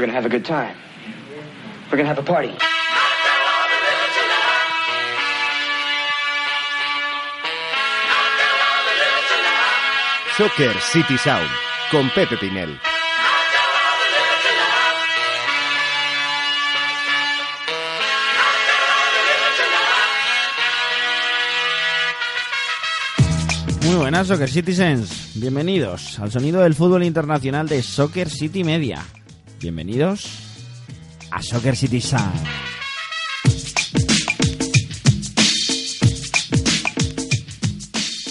We're gonna have a good time. We're gonna have a party. Soccer City Sound con Pepe Pinel. Muy buenas Soccer Citizens, bienvenidos al sonido del fútbol internacional de Soccer City Media. Bienvenidos a Soccer City Sound.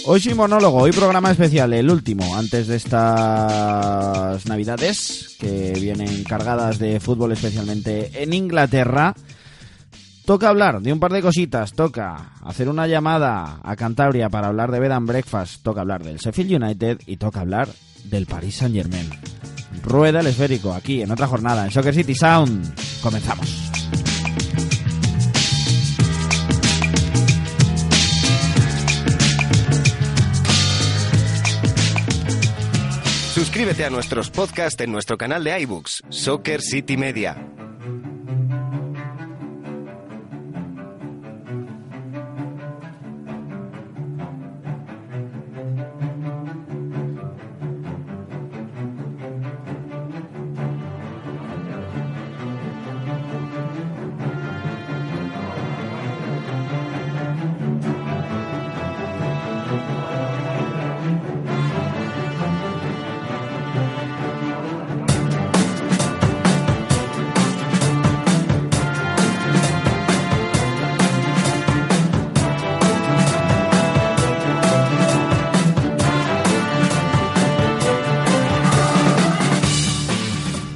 Hoy sí monólogo, hoy programa especial, el último, antes de estas navidades que vienen cargadas de fútbol especialmente en Inglaterra. Toca hablar de un par de cositas, toca hacer una llamada a Cantabria para hablar de Bed and Breakfast, toca hablar del Sheffield United y toca hablar del Paris Saint Germain. Rueda el esférico aquí en otra jornada en Soccer City Sound. Comenzamos. Suscríbete a nuestros podcasts en nuestro canal de iBooks, Soccer City Media.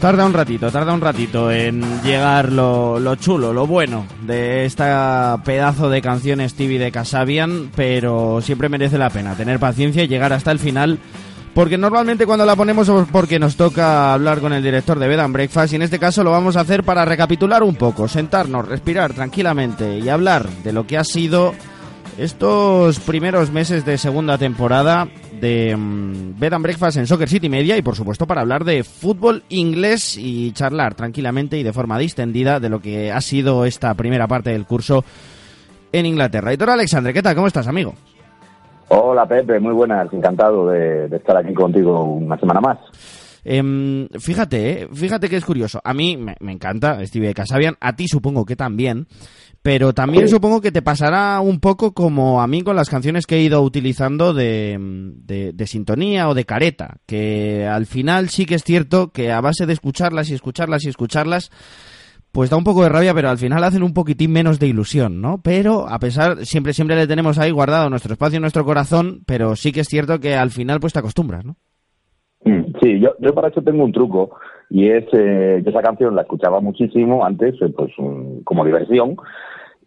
Tarda un ratito, tarda un ratito en llegar lo, lo chulo, lo bueno de esta pedazo de canción Stevie de Casabian, pero siempre merece la pena tener paciencia y llegar hasta el final, porque normalmente cuando la ponemos es porque nos toca hablar con el director de Bed and Breakfast y en este caso lo vamos a hacer para recapitular un poco, sentarnos, respirar tranquilamente y hablar de lo que ha sido estos primeros meses de segunda temporada de mm, Bed and Breakfast en Soccer City Media y por supuesto para hablar de fútbol inglés y charlar tranquilamente y de forma distendida de lo que ha sido esta primera parte del curso en Inglaterra. Hitor Alexandre, ¿qué tal? ¿Cómo estás, amigo? Hola Pepe, muy buenas, encantado de, de estar aquí contigo una semana más. Em, fíjate, eh, fíjate que es curioso. A mí me, me encanta Stevie Casabian, a ti supongo que también. Pero también supongo que te pasará un poco como a mí con las canciones que he ido utilizando de, de- de sintonía o de careta, que al final sí que es cierto que a base de escucharlas y escucharlas y escucharlas, pues da un poco de rabia, pero al final hacen un poquitín menos de ilusión, ¿no? Pero a pesar, siempre, siempre le tenemos ahí guardado nuestro espacio en nuestro corazón, pero sí que es cierto que al final pues te acostumbras, ¿no? Mm, Sí, yo, yo para eso tengo un truco y es eh, yo esa canción la escuchaba muchísimo antes, eh, pues mm, como diversión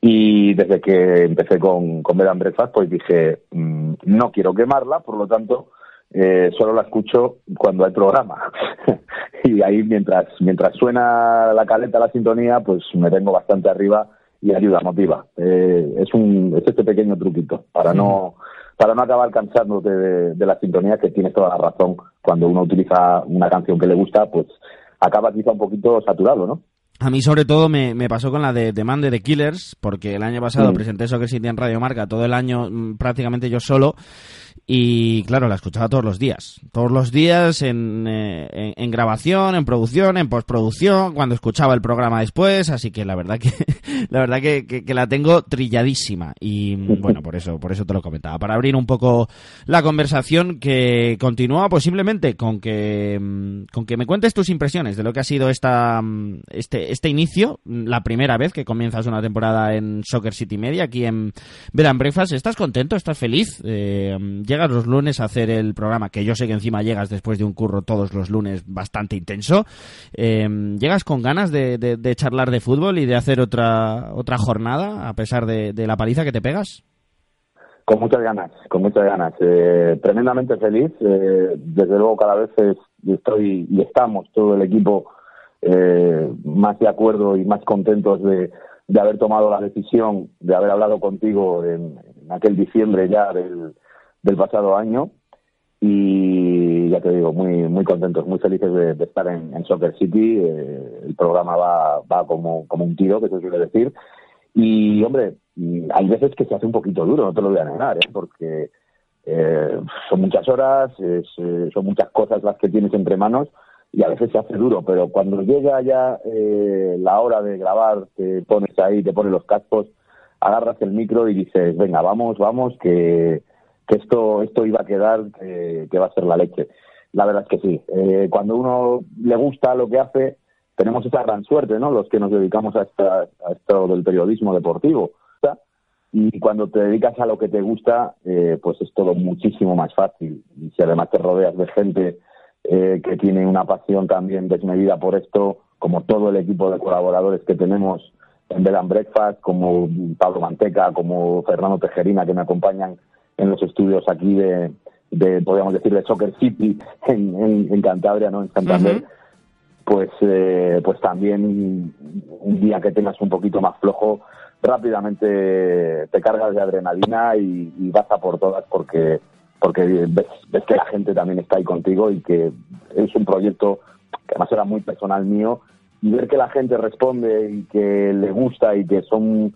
y desde que empecé con, con Bed and Breakfast pues dije mm, no quiero quemarla, por lo tanto eh, solo la escucho cuando hay programa y ahí mientras mientras suena la caleta, la sintonía, pues me tengo bastante arriba y ayuda, motiva. Eh, es un es este pequeño truquito para no para no acabar cansándote de, de la sintonía, que tienes toda la razón. Cuando uno utiliza una canción que le gusta, pues acaba quizá un poquito saturado, ¿no? A mí sobre todo me, me pasó con la de The Man de The Killers, porque el año pasado Mm. presenté Soccer City en Radio Marca todo el año mm, prácticamente yo solo y claro, la escuchaba todos los días. Todos los días en, eh, en, en grabación, en producción, en postproducción, cuando escuchaba el programa después, así que la verdad que la verdad que, que- la tengo trilladísima y bueno, por eso por eso te lo comentaba, para abrir un poco la conversación que continúa simplemente con que mm, con que me cuentes tus impresiones de lo que ha sido esta mm, este este inicio, la primera vez que comienzas una temporada en Soccer City Media aquí en Bed and Breakfast. ¿Estás contento? ¿Estás feliz? Eh, llegas los lunes a hacer el programa, que yo sé que encima llegas después de un curro todos los lunes bastante intenso. Eh, ¿Llegas con ganas de, charlar de fútbol y de hacer otra otra jornada a pesar de, la paliza que te pegas? Con muchas ganas, con muchas ganas. Eh, tremendamente feliz. eh, desde luego cada vez es- estoy y estamos todo el equipo eh, más de acuerdo y más contentos de, haber tomado la decisión, de haber hablado contigo en aquel diciembre ya del, del pasado año. y ya te digo, muy muy contentos, muy felices de, estar en, Soccer City. Eh, el programa va, va como, como un tiro, que se suele decir. Y, hombre, hay veces que se hace un poquito duro, no te lo voy a negar, ¿eh? porque eh, son muchas horas, eh, son muchas cosas las que tienes entre manos y a veces se hace duro, pero cuando llega ya eh, la hora de grabar, te pones ahí, te pones los cascos, agarras el micro y dices, venga, vamos, vamos, que, que esto, esto iba a quedar, que va a ser la leche. La verdad es que sí. Eh, cuando uno le gusta lo que hace, tenemos esa gran suerte, ¿no? Los que nos dedicamos a, a esto del periodismo deportivo. Y cuando te dedicas a lo que te gusta, eh, pues es todo muchísimo más fácil. Y si además te rodeas de gente eh, que tiene una pasión también desmedida por esto, como todo el equipo de colaboradores que tenemos en Bed Breakfast, como Pablo Manteca, como Fernando Tejerina, que me acompañan en los estudios aquí de, de podríamos decir, de Soccer City en, en, Cantabria, ¿no? En Santander. Pues, eh, pues también un día que tengas un poquito más flojo, rápidamente te cargas de adrenalina y, vas a por todas porque porque ves, ves, que la gente también está ahí contigo y que es un proyecto que además era muy personal mío y ver que la gente responde y que le gusta y que son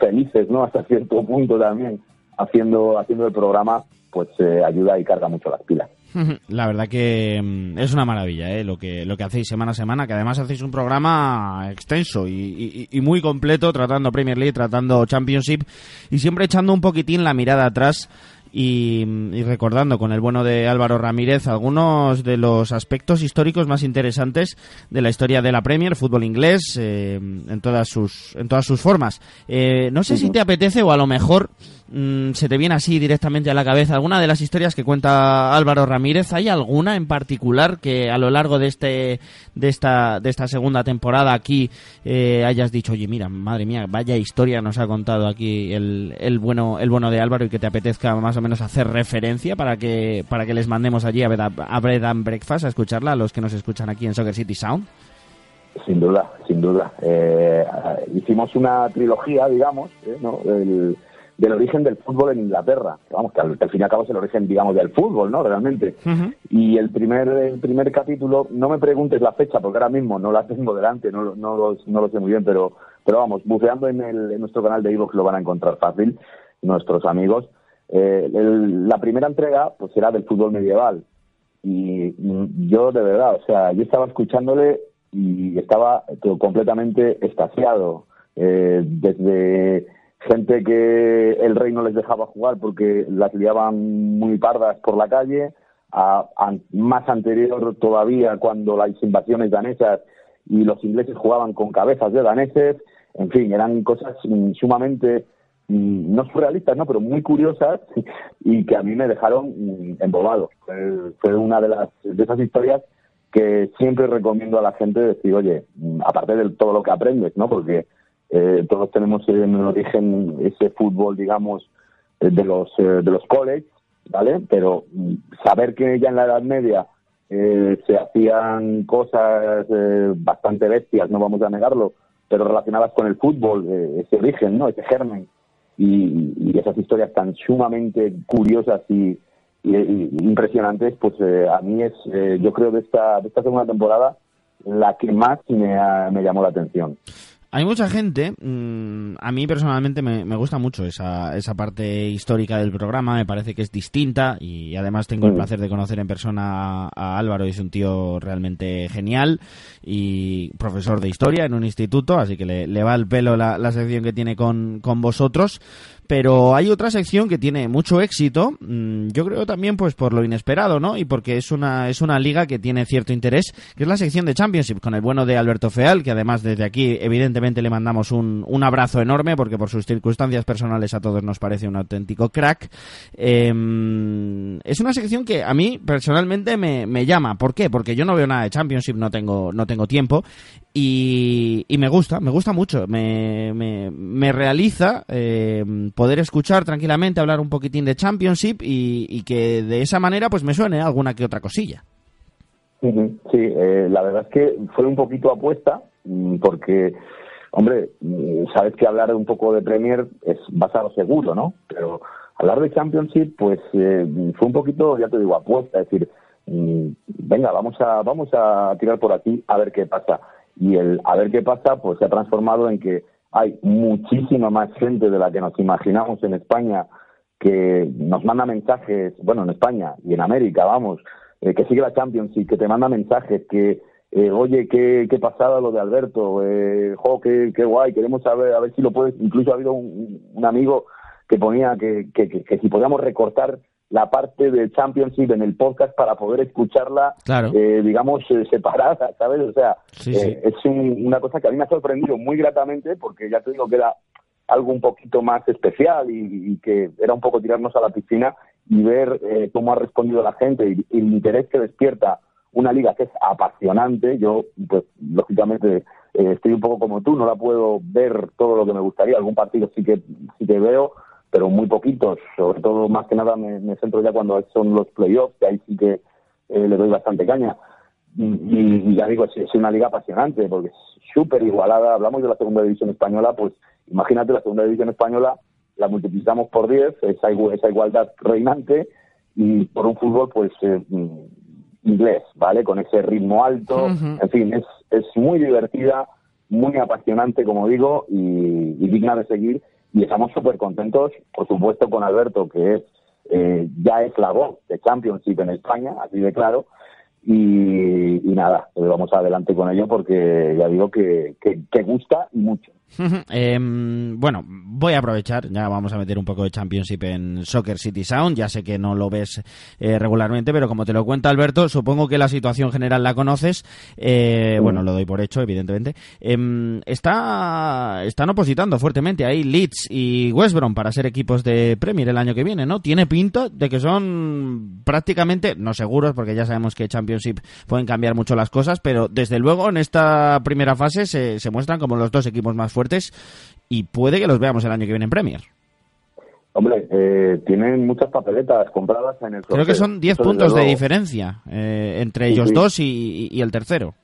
felices no hasta cierto punto también haciendo haciendo el programa pues eh, ayuda y carga mucho las pilas la verdad que mm, es una maravilla ¿eh? lo que lo que hacéis semana a semana, que además hacéis un programa extenso y, muy completo, tratando Premier League, tratando Championship y siempre echando un poquitín la mirada atrás y, recordando con el bueno de Álvaro Ramírez algunos de los aspectos históricos más interesantes de la historia de la Premier, fútbol inglés, eh, en todas sus en todas sus formas. Eh, no sé si te apetece o a lo mejor Mm, se te viene así directamente a la cabeza alguna de las historias que cuenta Álvaro Ramírez? ¿Hay alguna en particular que a lo largo de este de esta de esta segunda temporada aquí eh, hayas dicho, oye, mira, madre mía, vaya historia nos ha contado aquí el, el bueno el bueno de Álvaro y que te apetezca más o menos hacer referencia para que para que les mandemos allí a, a Bread and Breakfast a escucharla a los que nos escuchan aquí en Soccer City Sound? Sin duda, sin duda. Eh, hicimos una trilogía, digamos, ¿eh? ¿no? Del origen del fútbol en Inglaterra. Vamos, que al, fin y al cabo es el origen, digamos, del fútbol, ¿no? Realmente. Y el primer, el primer capítulo, no me preguntes la fecha, porque ahora mismo no la tengo delante, no, no, lo, no lo sé muy bien, pero, pero vamos, buceando en, el, en nuestro canal de Evox lo van a encontrar fácil, nuestros amigos. Eh, la primera entrega, pues era del fútbol medieval. Y yo, de verdad, o sea, yo estaba escuchándole y estaba completamente estasiado. Eh, desde gente que el rey no les dejaba jugar porque las liaban muy pardas por la calle, a, más anterior todavía cuando las invasiones danesas y los ingleses jugaban con cabezas de daneses, en fin, eran cosas sumamente mm, no surrealistas, no, pero muy curiosas y que a mí me dejaron mm, embobado. Fue una de las de esas historias que siempre recomiendo a la gente decir, oye, mm, aparte de todo lo que aprendes, ¿no? Porque eh, todos tenemos en origen ese fútbol, digamos, eh, de los eh, de los college, ¿vale? Pero mm, saber que ya en la Edad Media se hacían cosas bastante bestias, no vamos a negarlo, pero relacionadas con el fútbol, ese origen, ¿no? Ese germen y, esas historias tan sumamente curiosas y, impresionantes, pues a mí es, yo creo, de esta, de esta segunda temporada la que más me, me llamó la atención. Hay mucha gente, mm, a mí personalmente me, gusta mucho esa, esa parte histórica del programa, me parece que es distinta y además tengo el mm. placer de conocer en persona a, Álvaro, es un tío realmente genial y profesor de historia en un instituto, así que le, va el pelo la, la sección que tiene con, con vosotros. Pero hay otra sección que tiene mucho éxito, mm, yo creo también pues por lo inesperado, ¿no? Y porque es una, es una liga que tiene cierto interés, que es la sección de Championship, con el bueno de Alberto Feal, que además desde aquí evidentemente le mandamos un, un abrazo enorme, porque por sus circunstancias personales a todos nos parece un auténtico crack. Em, es una sección que a mí personalmente me, me llama. ¿Por qué? Porque yo no veo nada de Championship, no tengo, no tengo tiempo. Y, me gusta, me gusta mucho. Me, me, me realiza eh, poder escuchar tranquilamente, hablar un poquitín de Championship y, y, que de esa manera pues me suene alguna que otra cosilla. Sí, eh, la verdad es que fue un poquito apuesta mm, porque, hombre, mm, sabes que hablar un poco de Premier es basado seguro, ¿no? Pero hablar de Championship, pues eh, fue un poquito, ya te digo, apuesta, es decir, mm, venga, vamos a, vamos a tirar por aquí a ver qué pasa. Y el a ver qué pasa, pues se ha transformado en que hay muchísima más gente de la que nos imaginamos en España que nos manda mensajes, bueno, en España y en América, vamos, eh, que sigue la Championship, que te manda mensajes, que, eh, oye, qué, qué pasada lo de Alberto, eh, jo, qué, qué guay, queremos saber, a ver si lo puedes, incluso ha habido un, un amigo que ponía que, que, si podíamos recortar la parte de Championship en el podcast para poder escucharla, eh, digamos, eh, separada, ¿sabes? O sea, eh, es una cosa que a mí me ha sorprendido muy gratamente porque ya te digo que era algo un poquito más especial y, que era un poco tirarnos a la piscina y ver cómo ha respondido la gente y, el interés que despierta una liga que es apasionante. Yo, pues, lógicamente, estoy un poco como tú, no la puedo ver todo lo que me gustaría. Algún partido sí que, sí que veo, pero muy poquitos. Sobre todo, más que nada, me, centro ya cuando son los playoffs, que ahí sí que eh, le doy bastante caña. Y, ya digo, es, una liga apasionante, porque es súper igualada. Hablamos de la segunda división española, pues imagínate la segunda división española, la multiplicamos por 10, esa, esa igualdad reinante, y por un fútbol, pues, eh, mm, inglés, ¿vale? Con ese ritmo alto. En fin, es, es muy divertida, muy apasionante, como digo, y digna de seguir y estamos súper contentos, por supuesto, con Alberto, que es eh, ya es la voz de Championship en España, así de claro, y, nada, pues vamos adelante con ello porque ya digo que, que gusta y mucho. Em, bueno, voy a aprovechar, ya vamos a meter un poco de Championship en Soccer City Sound, ya sé que no lo ves eh, regularmente, pero como te lo cuenta Alberto, supongo que la situación general la conoces, eh, bueno, lo doy por hecho, evidentemente. Em, está, están opositando fuertemente ahí Leeds y West Brom para ser equipos de Premier el año que viene, ¿no? Tiene pinta de que son prácticamente, no seguros, porque ya sabemos que Championship pueden cambiar mucho las cosas, pero desde luego en esta primera fase se, se muestran como los dos equipos más fuertes y puede que los veamos el año que viene en Premier. Hombre, eh, tienen muchas papeletas compradas en el Creo que son 10 puntos de diferencia eh, entre ellos dos y, el tercero.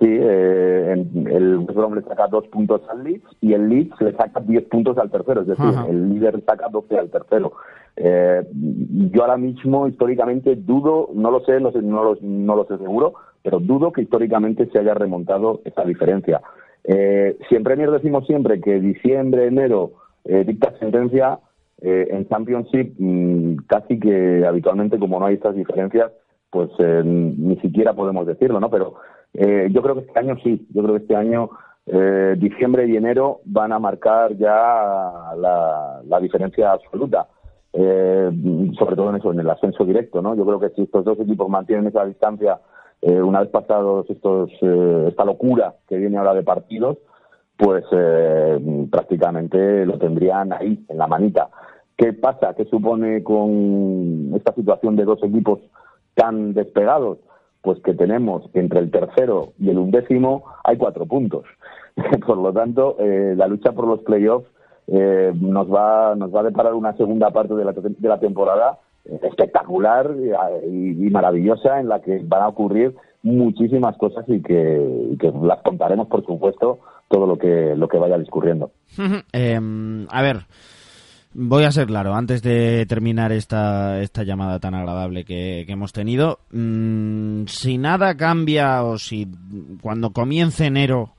Sí, eh, el West le saca dos puntos al Leeds y el Leeds le saca 10 puntos al tercero, es decir, el líder saca 12 al tercero. yo ahora mismo, históricamente, dudo, no lo sé, no, sé no, lo, no lo sé seguro, pero dudo que históricamente se haya remontado esa diferencia. Eh, si en Premier decimos siempre que diciembre, enero eh, dicta sentencia, eh, en Championship mm, casi que habitualmente como no hay estas diferencias, pues eh, ni siquiera podemos decirlo, ¿no? Pero yo creo que este año sí, yo creo que este año diciembre y enero van a marcar ya la, la diferencia absoluta. sobre todo en eso, en el ascenso directo, ¿no? Yo creo que si estos dos equipos mantienen esa distancia eh, una vez pasados estos, eh, esta locura que viene ahora de partidos, pues eh, prácticamente lo tendrían ahí, en la manita. ¿Qué pasa? ¿Qué supone con esta situación de dos equipos tan despegados? Pues que tenemos entre el tercero y el undécimo hay cuatro puntos. por lo tanto, la lucha por los playoffs nos va nos va a deparar una segunda parte de la temporada espectacular y, maravillosa en la que van a ocurrir muchísimas cosas y que, las contaremos, por supuesto, todo lo que, lo que vaya discurriendo. Em, a ver, voy a ser claro, antes de terminar esta, esta llamada tan agradable que, hemos tenido, mm, si nada cambia o si cuando comience enero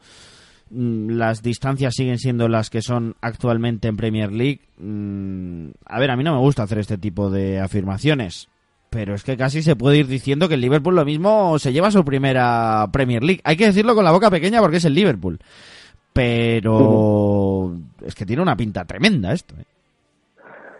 las distancias siguen siendo las que son actualmente en Premier League. Mm, a ver, a mí no me gusta hacer este tipo de afirmaciones, pero es que casi se puede ir diciendo que el Liverpool lo mismo se lleva su primera Premier League. Hay que decirlo con la boca pequeña porque es el Liverpool. Pero es que tiene una pinta tremenda esto. ¿eh?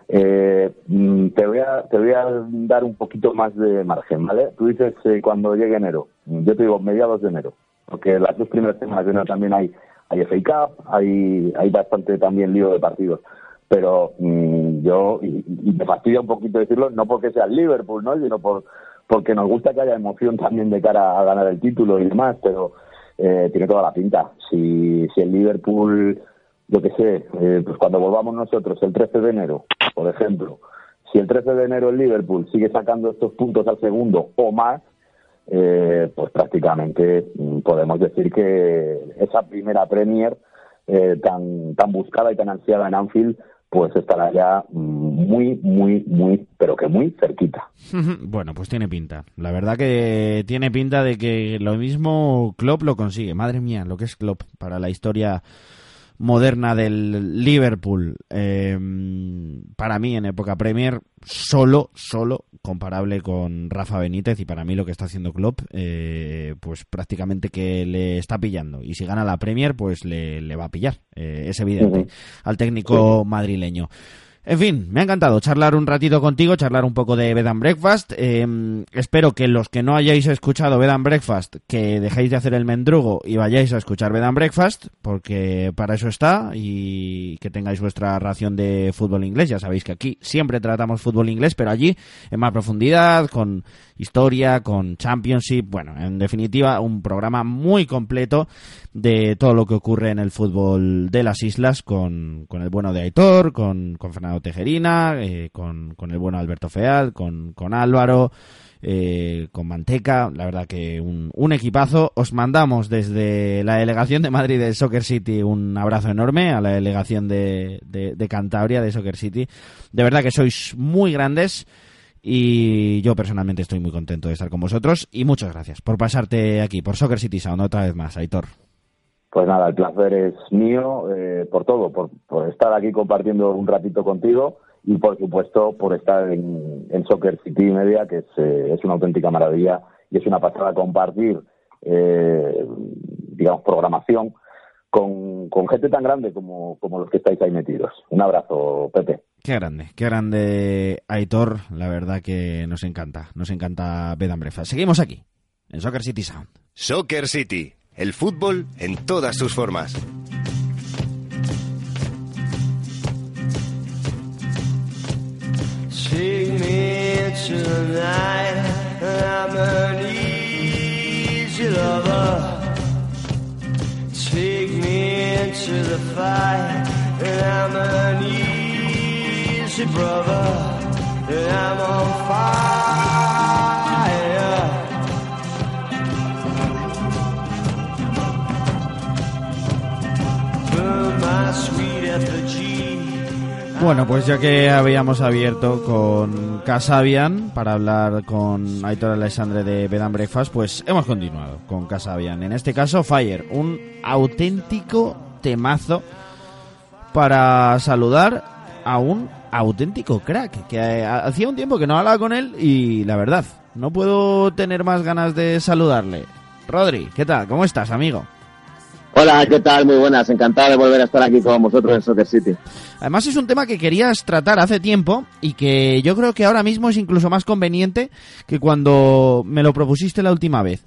Eh, mm, te, voy a, te voy a dar un poquito más de margen, ¿vale? Tú dices eh, cuando llegue enero. Yo te digo mediados de enero porque las dos primeras semanas también hay, hay FA Cup, hay, hay bastante también lío de partidos. Pero mm, yo, y, me fastidia un poquito decirlo, no porque sea el Liverpool, ¿no? sino por, porque nos gusta que haya emoción también de cara a ganar el título y demás, pero eh, tiene toda la pinta. Si, si el Liverpool, yo qué sé, eh, pues cuando volvamos nosotros el 13 de enero, por ejemplo, si el 13 de enero el Liverpool sigue sacando estos puntos al segundo o más, eh, pues prácticamente mm, podemos decir que esa primera Premier eh, tan, tan buscada y tan ansiada en Anfield pues estará ya muy, muy, muy, pero que muy cerquita. bueno, pues tiene pinta. La verdad que tiene pinta de que lo mismo Klopp lo consigue. Madre mía, lo que es Klopp para la historia moderna del Liverpool. Em, para mí, en época Premier, solo, solo comparable con Rafa Benítez y para mí lo que está haciendo Klopp, eh, pues prácticamente que le está pillando. Y si gana la Premier, pues le, va a pillar, eh, es evidente, al técnico madrileño. En fin, me ha encantado charlar un ratito contigo, charlar un poco de Bed and Breakfast. Em, espero que los que no hayáis escuchado Bed and Breakfast, que dejéis de hacer el mendrugo y vayáis a escuchar Bed and Breakfast, porque para eso está, y que tengáis vuestra ración de fútbol inglés. Ya sabéis que aquí siempre tratamos fútbol inglés, pero allí en más profundidad, con historia, con Championship. Bueno, en definitiva, un programa muy completo de todo lo que ocurre en el fútbol de las islas con, con el bueno de Aitor, con, con Fernando Tejerina, eh, con, con, el bueno Alberto Feal, con, con Álvaro. Eh, con Manteca, la verdad que un, un, equipazo. Os mandamos desde la delegación de Madrid del Soccer City un abrazo enorme a la delegación de, de, de Cantabria de Soccer City. De verdad que sois muy grandes. Y yo personalmente estoy muy contento de estar con vosotros y muchas gracias por pasarte aquí, por Soccer City Sound, otra vez más, Aitor. Pues nada, el placer es mío eh, por todo, por, estar aquí compartiendo un ratito contigo y por supuesto por estar en, Soccer City Media, que es, eh, es, una auténtica maravilla y es una pasada compartir, eh, digamos, programación con, con gente tan grande como, como los que estáis ahí metidos. Un abrazo, Pepe. Qué grande, qué grande Aitor, la verdad que nos encanta, nos encanta Bedambrefa. Seguimos aquí, en Soccer City Sound. Soccer City, el fútbol en todas sus formas. Take me into the fight, and I'm an easy Bueno, pues ya que habíamos abierto con Casabian para hablar con Aitor Alexandre de Bed Breakfast, pues hemos continuado con Casabian. En este caso, Fire, un auténtico temazo para saludar a un auténtico crack, que hacía un tiempo que no hablaba con él y la verdad, no puedo tener más ganas de saludarle. Rodri, ¿qué tal? ¿Cómo estás, amigo? Hola, ¿qué tal? Muy buenas. Encantado de volver a estar aquí con vosotros en Soccer City. Además es un tema que querías tratar hace tiempo y que yo creo que ahora mismo es incluso más conveniente que cuando me lo propusiste la última vez.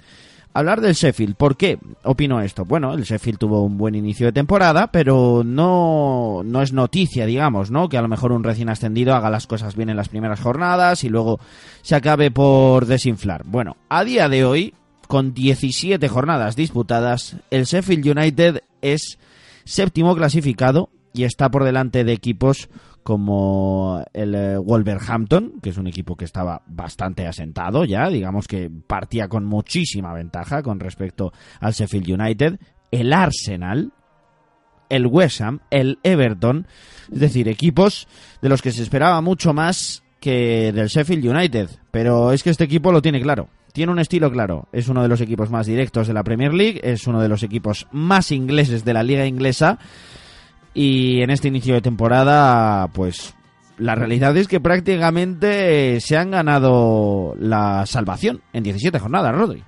Hablar del Sheffield. ¿Por qué opino esto? Bueno, el Sheffield tuvo un buen inicio de temporada, pero no, no es noticia, digamos, ¿no? Que a lo mejor un recién ascendido haga las cosas bien en las primeras jornadas y luego se acabe por desinflar. Bueno, a día de hoy, con 17 jornadas disputadas, el Sheffield United es séptimo clasificado y está por delante de equipos como el eh, Wolverhampton, que es un equipo que estaba bastante asentado ya, digamos que partía con muchísima ventaja con respecto al Sheffield United, el Arsenal, el West Ham, el Everton, es decir, equipos de los que se esperaba mucho más que del Sheffield United, pero es que este equipo lo tiene claro. Tiene un estilo claro. Es uno de los equipos más directos de la Premier League, es uno de los equipos más ingleses de la liga inglesa. Y en este inicio de temporada, pues la realidad es que prácticamente se han ganado la salvación en 17 jornadas, Rodri.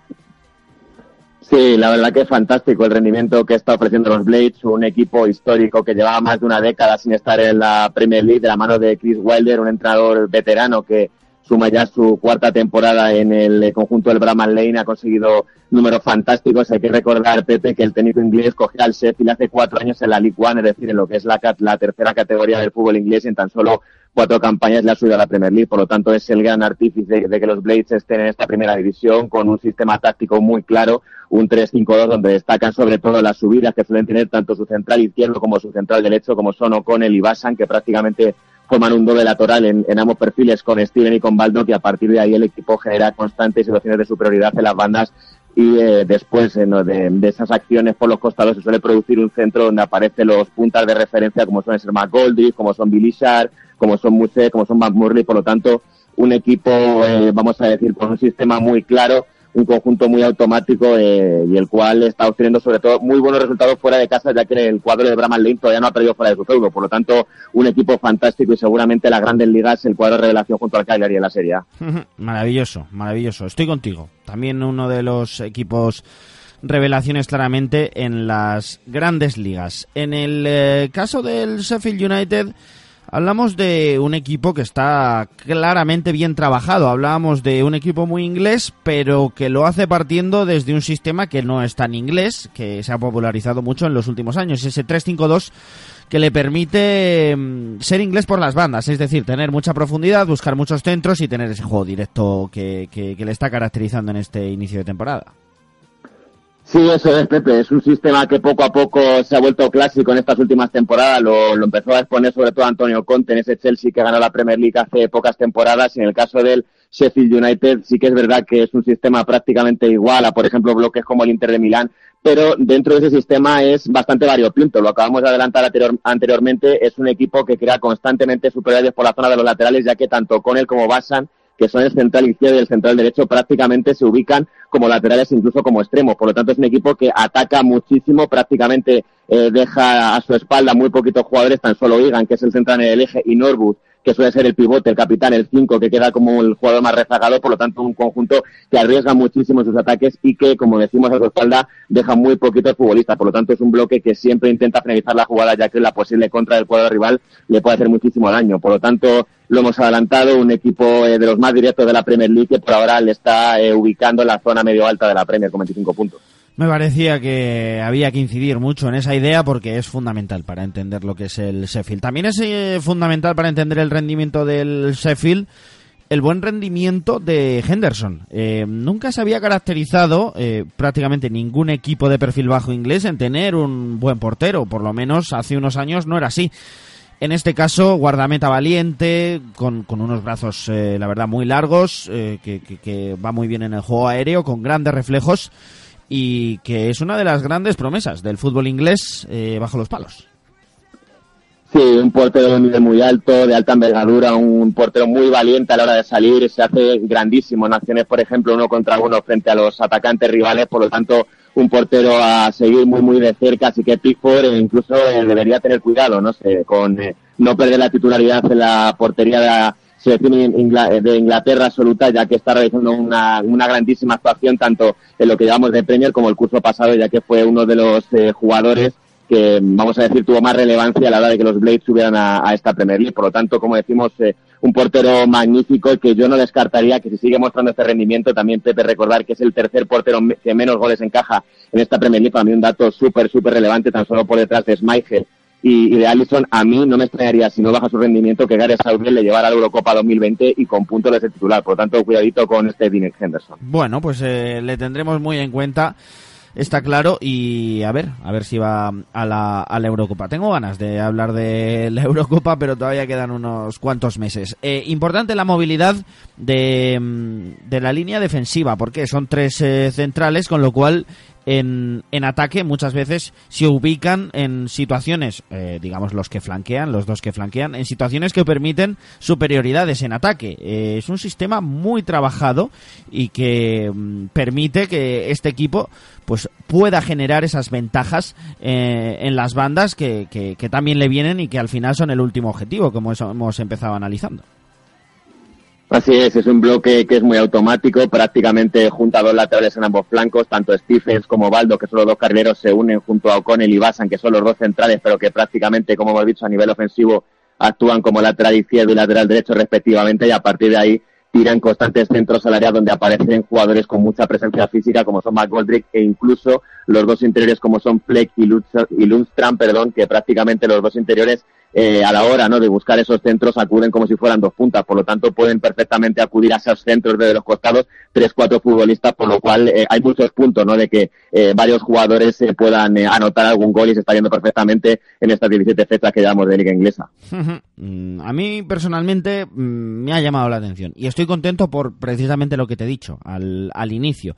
Sí, la verdad que es fantástico el rendimiento que está ofreciendo los Blades, un equipo histórico que llevaba más de una década sin estar en la Premier League, de la mano de Chris Wilder, un entrenador veterano que suma ya su cuarta temporada en el conjunto del Bramall Lane, ha conseguido números fantásticos. Hay que recordar, Pepe, que el técnico inglés cogió al Sheffield hace cuatro años en la League One, es decir, en lo que es la, la tercera categoría del fútbol inglés, y en tan solo cuatro campañas le ha subido a la Premier League. Por lo tanto, es el gran artífice de, que los Blades estén en esta primera división con un sistema táctico muy claro, un 3-5-2, donde destacan sobre todo las subidas que suelen tener tanto su central izquierdo como su central derecho, como son O'Connell y Basan, que prácticamente forman un doble lateral en, ambos perfiles con Steven y con Baldo, y a partir de ahí el equipo genera constantes situaciones de superioridad en las bandas y eh, después eh, de, esas acciones por los costados se suele producir un centro donde aparecen los puntas de referencia como son ser McGoldrick, como son Billy Sharp, como son Muse, como son McMurray, por lo tanto un equipo, eh, vamos a decir, con un sistema muy claro un conjunto muy automático eh, y el cual está obteniendo sobre todo muy buenos resultados fuera de casa, ya que el cuadro de Bramall Lane todavía no ha perdido fuera de su feudo. Por lo tanto, un equipo fantástico y seguramente las grandes ligas el cuadro de revelación junto al Cagliari en la Serie Maravilloso, maravilloso. Estoy contigo. También uno de los equipos revelaciones claramente en las grandes ligas. En el eh, caso del Sheffield United Hablamos de un equipo que está claramente bien trabajado. Hablábamos de un equipo muy inglés, pero que lo hace partiendo desde un sistema que no es tan inglés, que se ha popularizado mucho en los últimos años. Ese 3-5-2 que le permite mm, ser inglés por las bandas, es decir, tener mucha profundidad, buscar muchos centros y tener ese juego directo que, que le está caracterizando en este inicio de temporada. Sí, eso es, Pepe. Es un sistema que poco a poco se ha vuelto clásico en estas últimas temporadas. Lo, empezó a exponer sobre todo Antonio Conte en ese Chelsea que ganó la Premier League hace pocas temporadas. Y en el caso del Sheffield United sí que es verdad que es un sistema prácticamente igual a, por ejemplo, bloques como el Inter de Milán. Pero dentro de ese sistema es bastante variopinto. Lo acabamos de adelantar anteriormente. Es un equipo que crea constantemente superioridades por la zona de los laterales, ya que tanto Conel como Bassan que son el central izquierdo y el central derecho, prácticamente se ubican como laterales, incluso como extremos. Por lo tanto, es un equipo que ataca muchísimo, prácticamente eh, deja a su espalda muy poquitos jugadores, tan solo Igan, que es el central en el eje, y Norwood, que suele ser el pivote, el capitán, el 5, que queda como el jugador más rezagado, por lo tanto un conjunto que arriesga muchísimo sus ataques y que, como decimos a su espalda, deja muy poquitos futbolistas, por lo tanto es un bloque que siempre intenta finalizar la jugada, ya que la posible contra del cuadro rival le puede hacer muchísimo daño, por lo tanto lo hemos adelantado, un equipo eh, de los más directos de la Premier League que por ahora le está eh, ubicando en la zona medio alta de la Premier con 25 puntos. Me parecía que había que incidir mucho en esa idea porque es fundamental para entender lo que es el Sheffield. También es eh, fundamental para entender el rendimiento del Sheffield el buen rendimiento de Henderson. nunca se había caracterizado prácticamente ningún equipo de perfil bajo inglés en tener un buen portero, por lo menos hace unos años no era así. En este caso, guardameta valiente, con, con unos brazos, eh, la verdad, muy largos, eh, que, que, va muy bien en el juego aéreo, con grandes reflejos y que es una de las grandes promesas del fútbol inglés eh, bajo los palos. Sí, un portero de nivel muy alto, de alta envergadura, un portero muy valiente a la hora de salir, se hace grandísimo en acciones, por ejemplo, uno contra uno frente a los atacantes rivales, por lo tanto, un portero a seguir muy muy de cerca, así que Pickford incluso eh, debería tener cuidado, no sé, con eh, no perder la titularidad en la portería de la selección de Inglaterra absoluta, ya que está realizando una, una grandísima actuación tanto en lo que llamamos de Premier como el curso pasado, ya que fue uno de los eh, jugadores que, vamos a decir, tuvo más relevancia a la hora de que los Blades subieran a, esta Premier League. Por lo tanto, como decimos, eh, un portero magnífico que yo no descartaría que si sigue mostrando este rendimiento, también Pepe recordar que es el tercer portero que menos goles encaja en esta Premier League. Para mí un dato súper, súper relevante, tan solo por detrás de Schmeichel y, de Allison, a mí no me extrañaría, si no baja su rendimiento, que Gareth Southgate le llevara a la Eurocopa 2020 y con puntos de ese titular. Por lo tanto, cuidadito con este Dean Henderson. Bueno, pues eh, le tendremos muy en cuenta está claro y a ver, a ver si va a la, a la Eurocopa. Tengo ganas de hablar de la Eurocopa, pero todavía quedan unos cuantos meses. Eh, importante la movilidad de, mm, de la línea defensiva, porque son tres eh, centrales, con lo cual en, en, ataque muchas veces se ubican en situaciones, eh, digamos los que flanquean, los dos que flanquean, en situaciones que permiten superioridades en ataque. Eh, es un sistema muy trabajado y que mm, permite que este equipo pues pueda generar esas ventajas eh, en las bandas que, que, que, también le vienen y que al final son el último objetivo, como hemos empezado analizando. Así es, es un bloque que es muy automático, prácticamente junto a dos laterales en ambos flancos, tanto Stephens como Baldo, que son los dos carrileros, se unen junto a O'Connell y Basan, que son los dos centrales, pero que prácticamente, como hemos dicho, a nivel ofensivo actúan como lateral izquierdo y lateral derecho respectivamente, y a partir de ahí tiran constantes centros al área donde aparecen jugadores con mucha presencia física, como son McGoldrick, e incluso los dos interiores como son Fleck y Lundström, perdón, que prácticamente los dos interiores eh, a la hora ¿no? de buscar esos centros acuden como si fueran dos puntas, por lo tanto pueden perfectamente acudir a esos centros desde los costados tres, cuatro futbolistas, por lo cual eh, hay muchos puntos ¿no? de que eh, varios jugadores puedan anotar algún gol y se está viendo perfectamente en estas 17 fechas que llevamos de liga inglesa. Mm, a mí personalmente mm, me ha llamado la atención y estoy contento por precisamente lo que te he dicho al, al inicio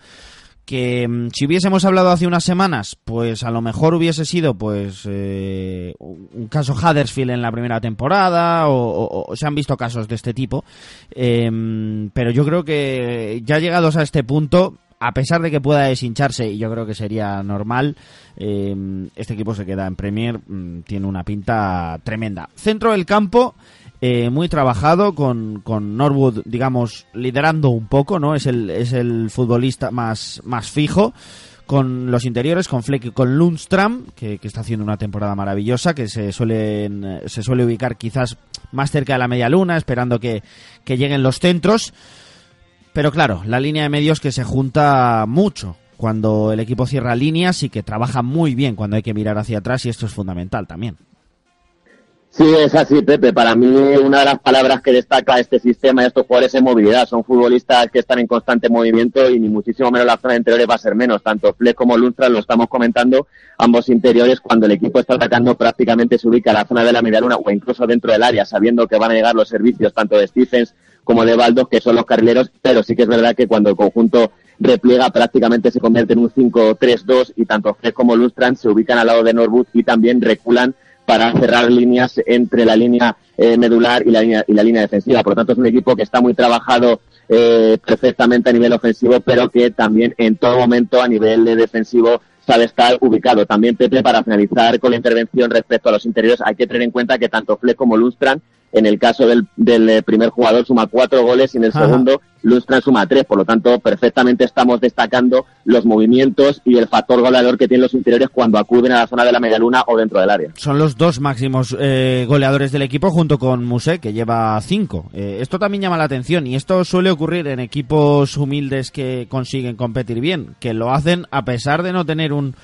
que mm, si hubiésemos hablado hace unas semanas, pues a lo mejor hubiese sido pues eh, un caso Huddersfield en la primera temporada o, se han visto casos de este tipo, em, pero yo creo que ya llegados a este punto, a pesar de que pueda deshincharse, y yo creo que sería normal, em, este equipo se queda en Premier, mm, tiene una pinta tremenda. Centro del campo, eh, muy trabajado con, con, Norwood, digamos, liderando un poco, ¿no? Es el, es el futbolista más, más fijo con los interiores, con Fleck y con Lundstram, que, está haciendo una temporada maravillosa, que se suele, se suele ubicar quizás más cerca de la media luna, esperando que, que lleguen los centros. Pero claro, la línea de medios que se junta mucho cuando el equipo cierra líneas y que trabaja muy bien cuando hay que mirar hacia atrás y esto es fundamental también. Sí, es así, Pepe. Para mí, una de las palabras que destaca este sistema y estos jugadores es movilidad. Son futbolistas que están en constante movimiento y ni muchísimo menos la zona de interiores va a ser menos. Tanto Fleck como Lundstram lo estamos comentando, ambos interiores, cuando el equipo está atacando, prácticamente se ubica en la zona de la medialuna o incluso dentro del área, sabiendo que van a llegar los servicios tanto de Stephens como de Baldos, que son los carrileros. Pero sí que es verdad que cuando el conjunto repliega, prácticamente se convierte en un 5-3-2 y tanto Fleck como Lundstram se ubican al lado de Norwood y también reculan para cerrar líneas entre la línea eh, medular y la línea, y la línea defensiva. Por lo tanto, es un equipo que está muy trabajado eh, perfectamente a nivel ofensivo, pero que también en todo momento a nivel defensivo sabe estar ubicado. También Pepe, para finalizar con la intervención respecto a los interiores, hay que tener en cuenta que tanto Fleck como Lustran en el caso del, del eh, primer jugador suma cuatro goles y en el segundo Lustran suma tres. Por lo tanto, perfectamente estamos destacando los movimientos y el factor goleador que tienen los interiores cuando acuden a la zona de la medialuna o dentro del área. Son los dos máximos eh, goleadores del equipo junto con Muse, que lleva cinco. Eh, esto también llama la atención y esto suele ocurrir en equipos humildes que consiguen competir bien, que lo hacen a pesar de no tener un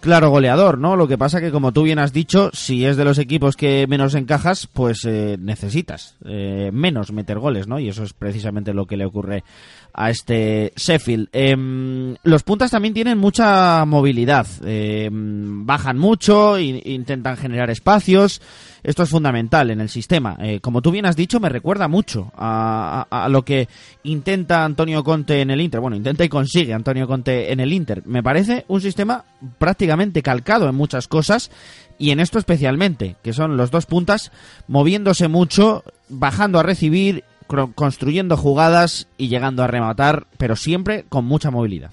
claro goleador, ¿no? Lo que pasa que, como tú bien has dicho, si es de los equipos que menos encajas, pues eh, necesitas eh, menos meter goles, ¿no? Y eso es precisamente lo que le ocurre a este Sheffield. Em, los puntas también tienen mucha movilidad, em, bajan mucho, intentan generar espacios. Esto es fundamental en el sistema. Eh, como tú bien has dicho, me recuerda mucho a, lo que intenta Antonio Conte en el Inter. Bueno, intenta y consigue Antonio Conte en el Inter. Me parece un sistema prácticamente calcado en muchas cosas y en esto especialmente, que son los dos puntas moviéndose mucho, bajando a recibir, construyendo jugadas y llegando a rematar, pero siempre con mucha movilidad.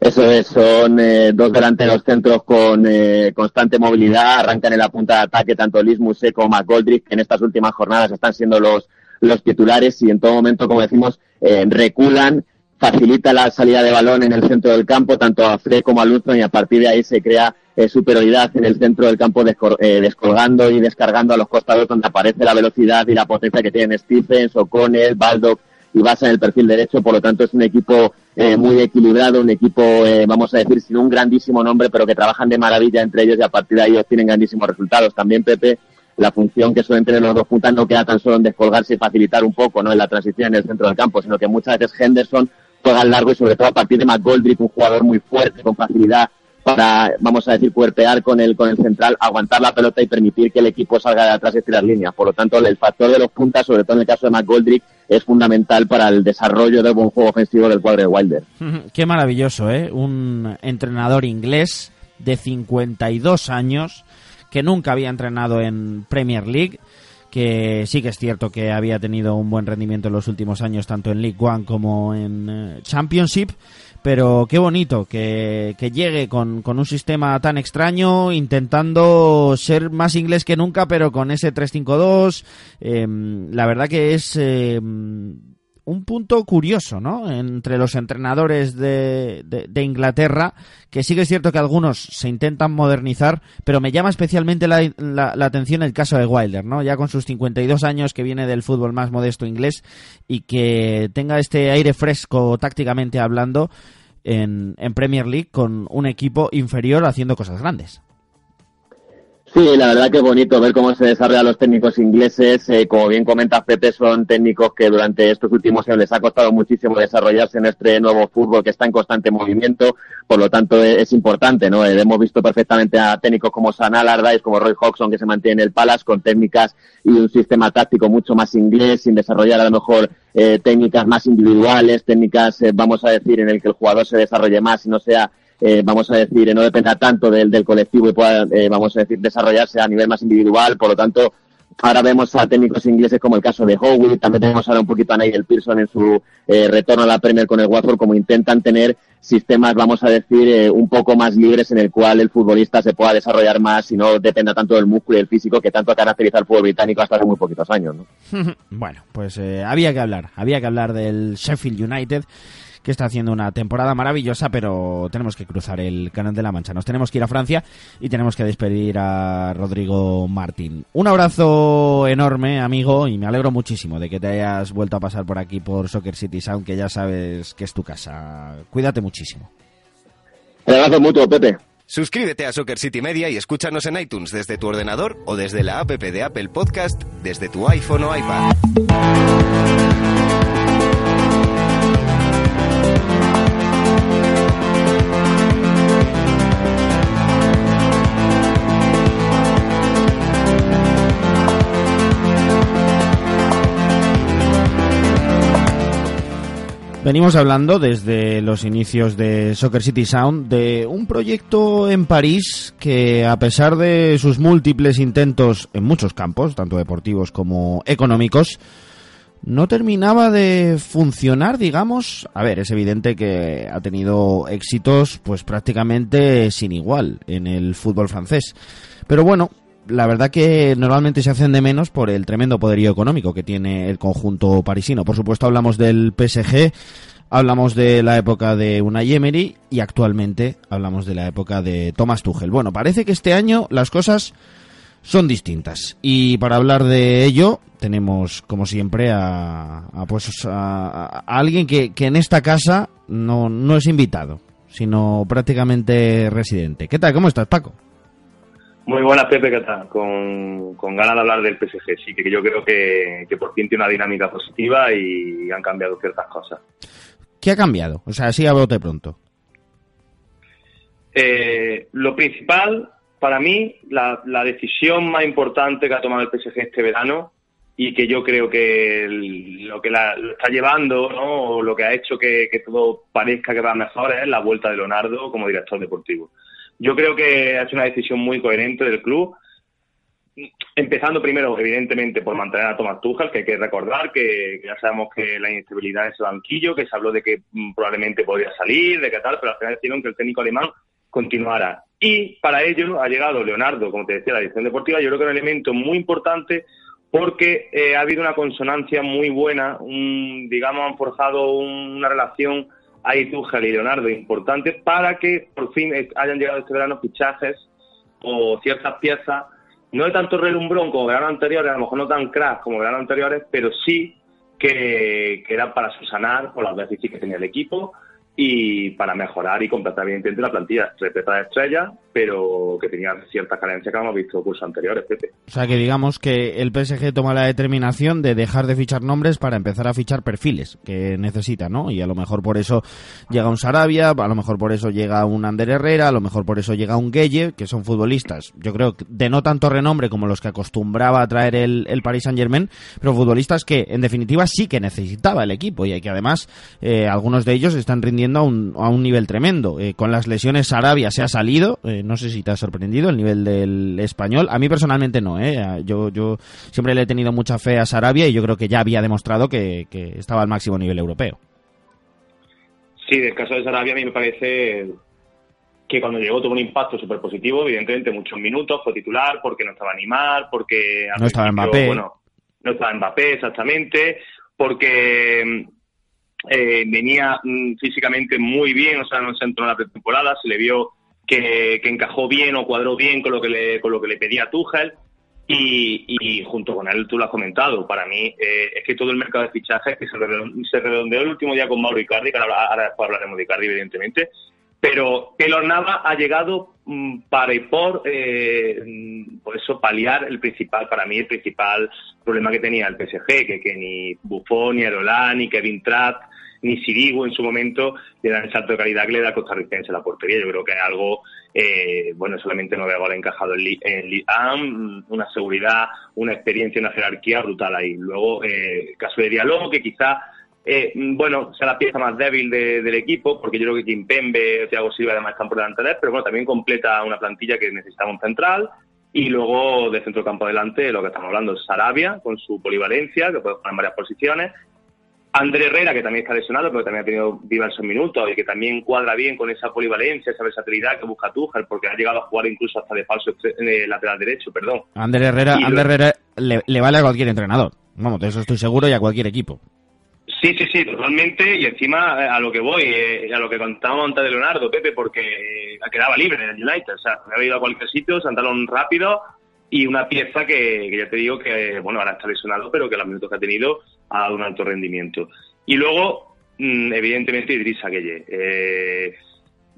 Eso es, son eh, dos delanteros centros con eh, constante movilidad, arrancan en la punta de ataque tanto Liz Muse como McGoldrick, que en estas últimas jornadas están siendo los, los titulares y en todo momento, como decimos, eh, reculan, facilita la salida de balón en el centro del campo, tanto a Fred como a Luzon, y a partir de ahí se crea superioridad en el centro del campo, descolgando y descargando a los costados donde aparece la velocidad y la potencia que tienen Stephens, O'Connell, Baldock y basa en el perfil derecho, por lo tanto es un equipo eh, muy equilibrado, un equipo, eh, vamos a decir, sin un grandísimo nombre, pero que trabajan de maravilla entre ellos y a partir de ahí obtienen grandísimos resultados. También Pepe, la función que suelen tener los dos puntas no queda tan solo en descolgarse y facilitar un poco ¿no? en la transición en el centro del campo, sino que muchas veces Henderson juega al largo y sobre todo a partir de McGoldrick, un jugador muy fuerte, con facilidad para, vamos a decir, cuerpear con el, con el central, aguantar la pelota y permitir que el equipo salga de atrás y tirar líneas. Por lo tanto, el factor de los puntas, sobre todo en el caso de McGoldrick, es fundamental para el desarrollo del buen juego ofensivo del cuadro de Wilder. Qué maravilloso, ¿eh? Un entrenador inglés de 52 años que nunca había entrenado en Premier League que sí que es cierto que había tenido un buen rendimiento en los últimos años tanto en League One como en eh, Championship pero qué bonito que, que llegue con, con, un sistema tan extraño, intentando ser más inglés que nunca, pero con ese 3-5-2. Eh, la verdad que es eh, un punto curioso, ¿no? Entre los entrenadores de, de, Inglaterra, que sí que es cierto que algunos se intentan modernizar, pero me llama especialmente la, la, atención el caso de Wilder, ¿no? Ya con sus 52 años que viene del fútbol más modesto inglés y que tenga este aire fresco tácticamente hablando en, en Premier League con un equipo inferior haciendo cosas grandes. Sí, la verdad que es bonito ver cómo se desarrollan los técnicos ingleses. Eh, como bien comenta Pepe, son técnicos que durante estos últimos años les ha costado muchísimo desarrollarse en este nuevo fútbol que está en constante movimiento. Por lo tanto, es, importante, ¿no? Eh, hemos visto perfectamente a técnicos como San Allardyce, como Roy Hodgson, que se mantiene en el Palace con técnicas y un sistema táctico mucho más inglés, sin desarrollar a lo mejor eh, técnicas más individuales, técnicas, vamos a decir, en el que el jugador se desarrolle más y no sea eh, vamos a decir, eh, no dependa tanto del, del colectivo y pueda, eh, vamos a decir, desarrollarse a nivel más individual. Por lo tanto, ahora vemos a técnicos ingleses como el caso de Howie, también tenemos ahora un poquito a Nigel Pearson en su retorno a la Premier con el Watford, como intentan tener sistemas, vamos a decir, un poco más libres en el cual el futbolista se pueda desarrollar más y no dependa tanto del músculo y el físico que tanto caracteriza al fútbol británico hasta hace muy poquitos años. ¿no? bueno, pues había que hablar, había que hablar del Sheffield United que está haciendo una temporada maravillosa, pero tenemos que cruzar el Canal de la Mancha. Nos tenemos que ir a Francia y tenemos que despedir a Rodrigo Martín. Un abrazo enorme, amigo, y me alegro muchísimo de que te hayas vuelto a pasar por aquí por Soccer City Sound, que ya sabes que es tu casa. Cuídate muchísimo. Un abrazo mutuo, Pepe. Suscríbete a Soccer City Media y escúchanos en iTunes desde tu ordenador o desde la app de Apple Podcast desde tu iPhone o iPad. Venimos hablando desde los inicios de Soccer City Sound de un proyecto en París que a pesar de sus múltiples intentos en muchos campos, tanto deportivos como económicos, no terminaba de funcionar, digamos. A ver, es evidente que ha tenido éxitos pues prácticamente sin igual en el fútbol francés. Pero bueno, la verdad que normalmente se hacen de menos por el tremendo poderío económico que tiene el conjunto parisino. Por supuesto hablamos del PSG, hablamos de la época de Unai Emery y actualmente hablamos de la época de Thomas Tuchel. Bueno, parece que este año las cosas son distintas y para hablar de ello tenemos como siempre a, pues a, alguien que, que, en esta casa no, no es invitado, sino prácticamente residente. ¿Qué tal? ¿Cómo estás, Paco? Muy buenas, Pepe, ¿qué tal? Con, ganas de hablar del PSG. Sí, que yo creo que, por fin tiene una dinámica positiva y han cambiado ciertas cosas. ¿Qué ha cambiado? O sea, así a bote pronto. Eh, lo principal, para mí, la, decisión más importante que ha tomado el PSG este verano y que yo creo que lo que la, lo está llevando, ¿no? o lo que ha hecho que, que todo parezca que va mejor es la vuelta de Leonardo como director deportivo. Yo creo que ha sido una decisión muy coherente del club, empezando primero, evidentemente, por mantener a Tomás Tuchel, que hay que recordar que, ya sabemos que la inestabilidad en ese banquillo, que se habló de que mm, probablemente podría salir, de qué tal, pero al final decidieron que el técnico alemán continuara. Y para ello ha llegado Leonardo, como te decía, la edición deportiva, yo creo que es un elemento muy importante porque eh, ha habido una consonancia muy buena, digamos, han forjado una relación hay Tuchel y Leonardo importantes para que por fin hayan llegado este verano fichajes o ciertas piezas, no de tanto relumbrón como verano anteriores, a lo mejor no tan crack como verano anteriores, pero sí que, que eran para subsanar por las déficits que tenía el equipo y para mejorar y completar evidentemente la plantilla. Repleta de estrellas, pero que tenía ciertas carencias que hemos visto cursos anteriores, Pepe. O sea que digamos que el PSG toma la determinación de dejar de fichar nombres para empezar a fichar perfiles que necesita, ¿no? Y a lo mejor por eso llega un Sarabia, a lo mejor por eso llega un Ander Herrera, a lo mejor por eso llega un Gueye, que son futbolistas, yo creo, de no tanto renombre como los que acostumbraba a traer el, el Paris Saint Germain, pero futbolistas que en definitiva sí que necesitaba el equipo y que además eh, algunos de ellos están rindiendo a un, a un nivel tremendo. Eh, con las lesiones Sarabia se ha salido, eh, no sé si te ha sorprendido el nivel del español. A mí personalmente no, ¿eh? Yo, yo siempre le he tenido mucha fe a Sarabia y yo creo que ya había demostrado que, estaba al máximo nivel europeo. Sí, del caso de Sarabia a mí me parece que cuando llegó tuvo un impacto súper positivo, evidentemente muchos minutos, fue titular, porque no estaba Neymar, porque... No estaba Mbappé. Bueno, no estaba Mbappé exactamente, porque eh, venía mm, físicamente muy bien, o sea, no se entró en la pretemporada, se le vio que, encajó bien o cuadró bien con lo que le, con lo que le pedía Tuchel. Y, junto con él, tú lo has comentado, para mí eh, es que todo el mercado de fichajes que se redondeó, el último día con Mauro Icardi, que ahora, ahora después hablaremos de Icardi, evidentemente, pero Keylor Nava ha llegado mm, para y por, eh, por eso paliar el principal, para mí el principal problema que tenía el PSG, que, que ni Buffon, ni Arola, ni Kevin Trapp, ni Sirigu en su momento le dan el salto de calidad que le da costarricense a la portería. Yo creo que es algo, eh, bueno, solamente no veo gol encajado en, en una seguridad, una experiencia, una jerarquía brutal ahí. Luego, eh, caso de diálogo que quizás eh, bueno, sea la pieza más débil del equipo, porque yo creo que Kimpembe, Thiago Silva además están por delante de él, pero bueno, también completa una plantilla que necesitaba un central. Y luego de centro campo adelante, lo que estamos hablando es Sarabia, con su polivalencia, que puede jugar en varias posiciones. André Herrera, que también está lesionado, pero también ha tenido diversos minutos y que también cuadra bien con esa polivalencia, esa versatilidad que busca Tuchel, porque ha llegado a jugar incluso hasta de falso eh, lateral derecho, perdón. André Herrera, Herrera le, le, vale a cualquier entrenador. Vamos, de eso estoy seguro y a cualquier equipo. Sí, sí, sí, totalmente. Y encima eh, a lo que voy, eh, a lo que contábamos antes de Leonardo, Pepe, porque quedaba libre en el United. O sea, me había ido a cualquier sitio, saltaron rápido y una pieza que, ya te digo que, bueno, ahora está lesionado, pero que los minutos que ha tenido ha dado un alto rendimiento. Y luego, mm, evidentemente, Idrissa Gueye. Eh,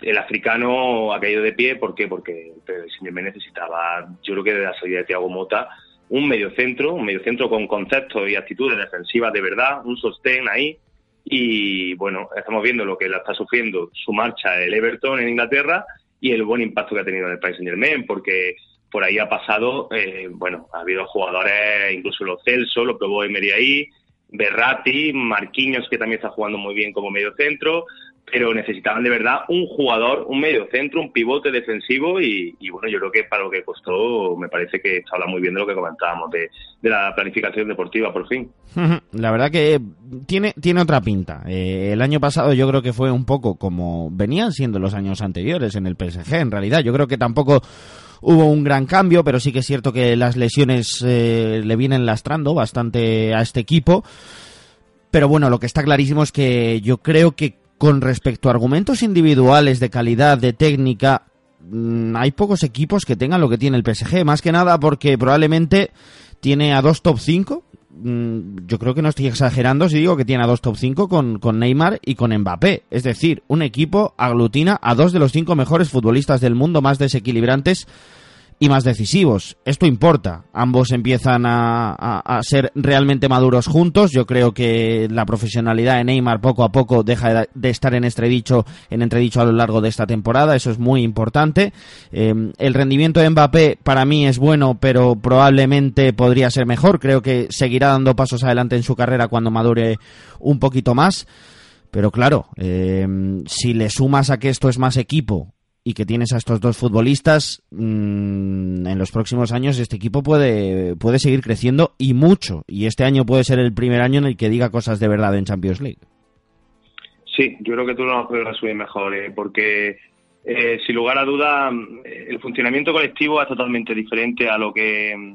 el africano ha caído de pie, ¿por qué? Porque el me necesitaba, yo creo que de la salida de Thiago Mota, un mediocentro, un mediocentro con conceptos y actitudes defensivas de verdad, un sostén ahí. Y bueno, estamos viendo lo que la está sufriendo su marcha el Everton en Inglaterra y el buen impacto que ha tenido en el país Saint Germain, porque por ahí ha pasado, eh, bueno, ha habido jugadores, incluso los Celso, lo probó Emery ahí, Berratti, Marquinhos, que también está jugando muy bien como mediocentro, pero necesitaban de verdad un jugador, un medio centro, un pivote defensivo y, bueno, yo creo que para lo que costó me parece que habla muy bien de lo que comentábamos, de, la planificación deportiva por fin. La verdad que tiene, tiene otra pinta. Eh, el año pasado yo creo que fue un poco como venían siendo los años anteriores en el PSG, en realidad. Yo creo que tampoco hubo un gran cambio, pero sí que es cierto que las lesiones eh, le vienen lastrando bastante a este equipo. Pero bueno, lo que está clarísimo es que yo creo que con respecto a argumentos individuales de calidad, de técnica, mm, hay pocos equipos que tengan lo que tiene el PSG, más que nada porque probablemente tiene a dos top 5. Mm, yo creo que no estoy exagerando si digo que tiene a dos top 5 con, con Neymar y con Mbappé. Es decir, un equipo aglutina a dos de los cinco mejores futbolistas del mundo más desequilibrantes y más decisivos. Esto importa. Ambos empiezan a, ser realmente maduros juntos. Yo creo que la profesionalidad de Neymar poco a poco deja de estar en entredicho, en entredicho a lo largo de esta temporada. Eso es muy importante. Em, el rendimiento de Mbappé para mí es bueno, pero probablemente podría ser mejor. Creo que seguirá dando pasos adelante en su carrera cuando madure un poquito más. Pero claro, em, si le sumas a que esto es más equipo y que tienes a estos dos futbolistas, mm, en los próximos años este equipo puede, puede seguir creciendo y mucho. Y este año puede ser el primer año en el que diga cosas de verdad en Champions League. Sí, yo creo que tú lo puedes resumir mejor, eh, porque eh, sin lugar a duda el funcionamiento colectivo es totalmente diferente a lo que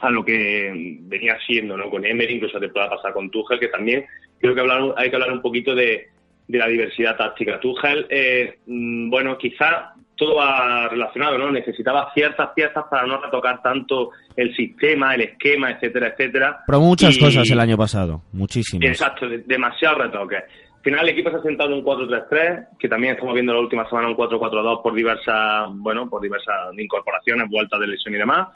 a lo que venía siendo ¿no? con Emery, incluso te pueda pasar con Tuchel, que también creo que hablar, hay que hablar un poquito de, de la diversidad táctica. Tuchel, eh, mm, bueno, quizá todo va relacionado, ¿no? Necesitaba ciertas piezas para no retocar tanto el sistema, el esquema, etcétera, etcétera. Pero muchas cosas el año pasado, muchísimas. Exacto, demasiado retoque. Al final el equipo se ha sentado en un 4-3-3, que también estamos viendo la última semana un 4-4-2 por diversas, bueno, por diversas incorporaciones, vueltas de lesión y demás.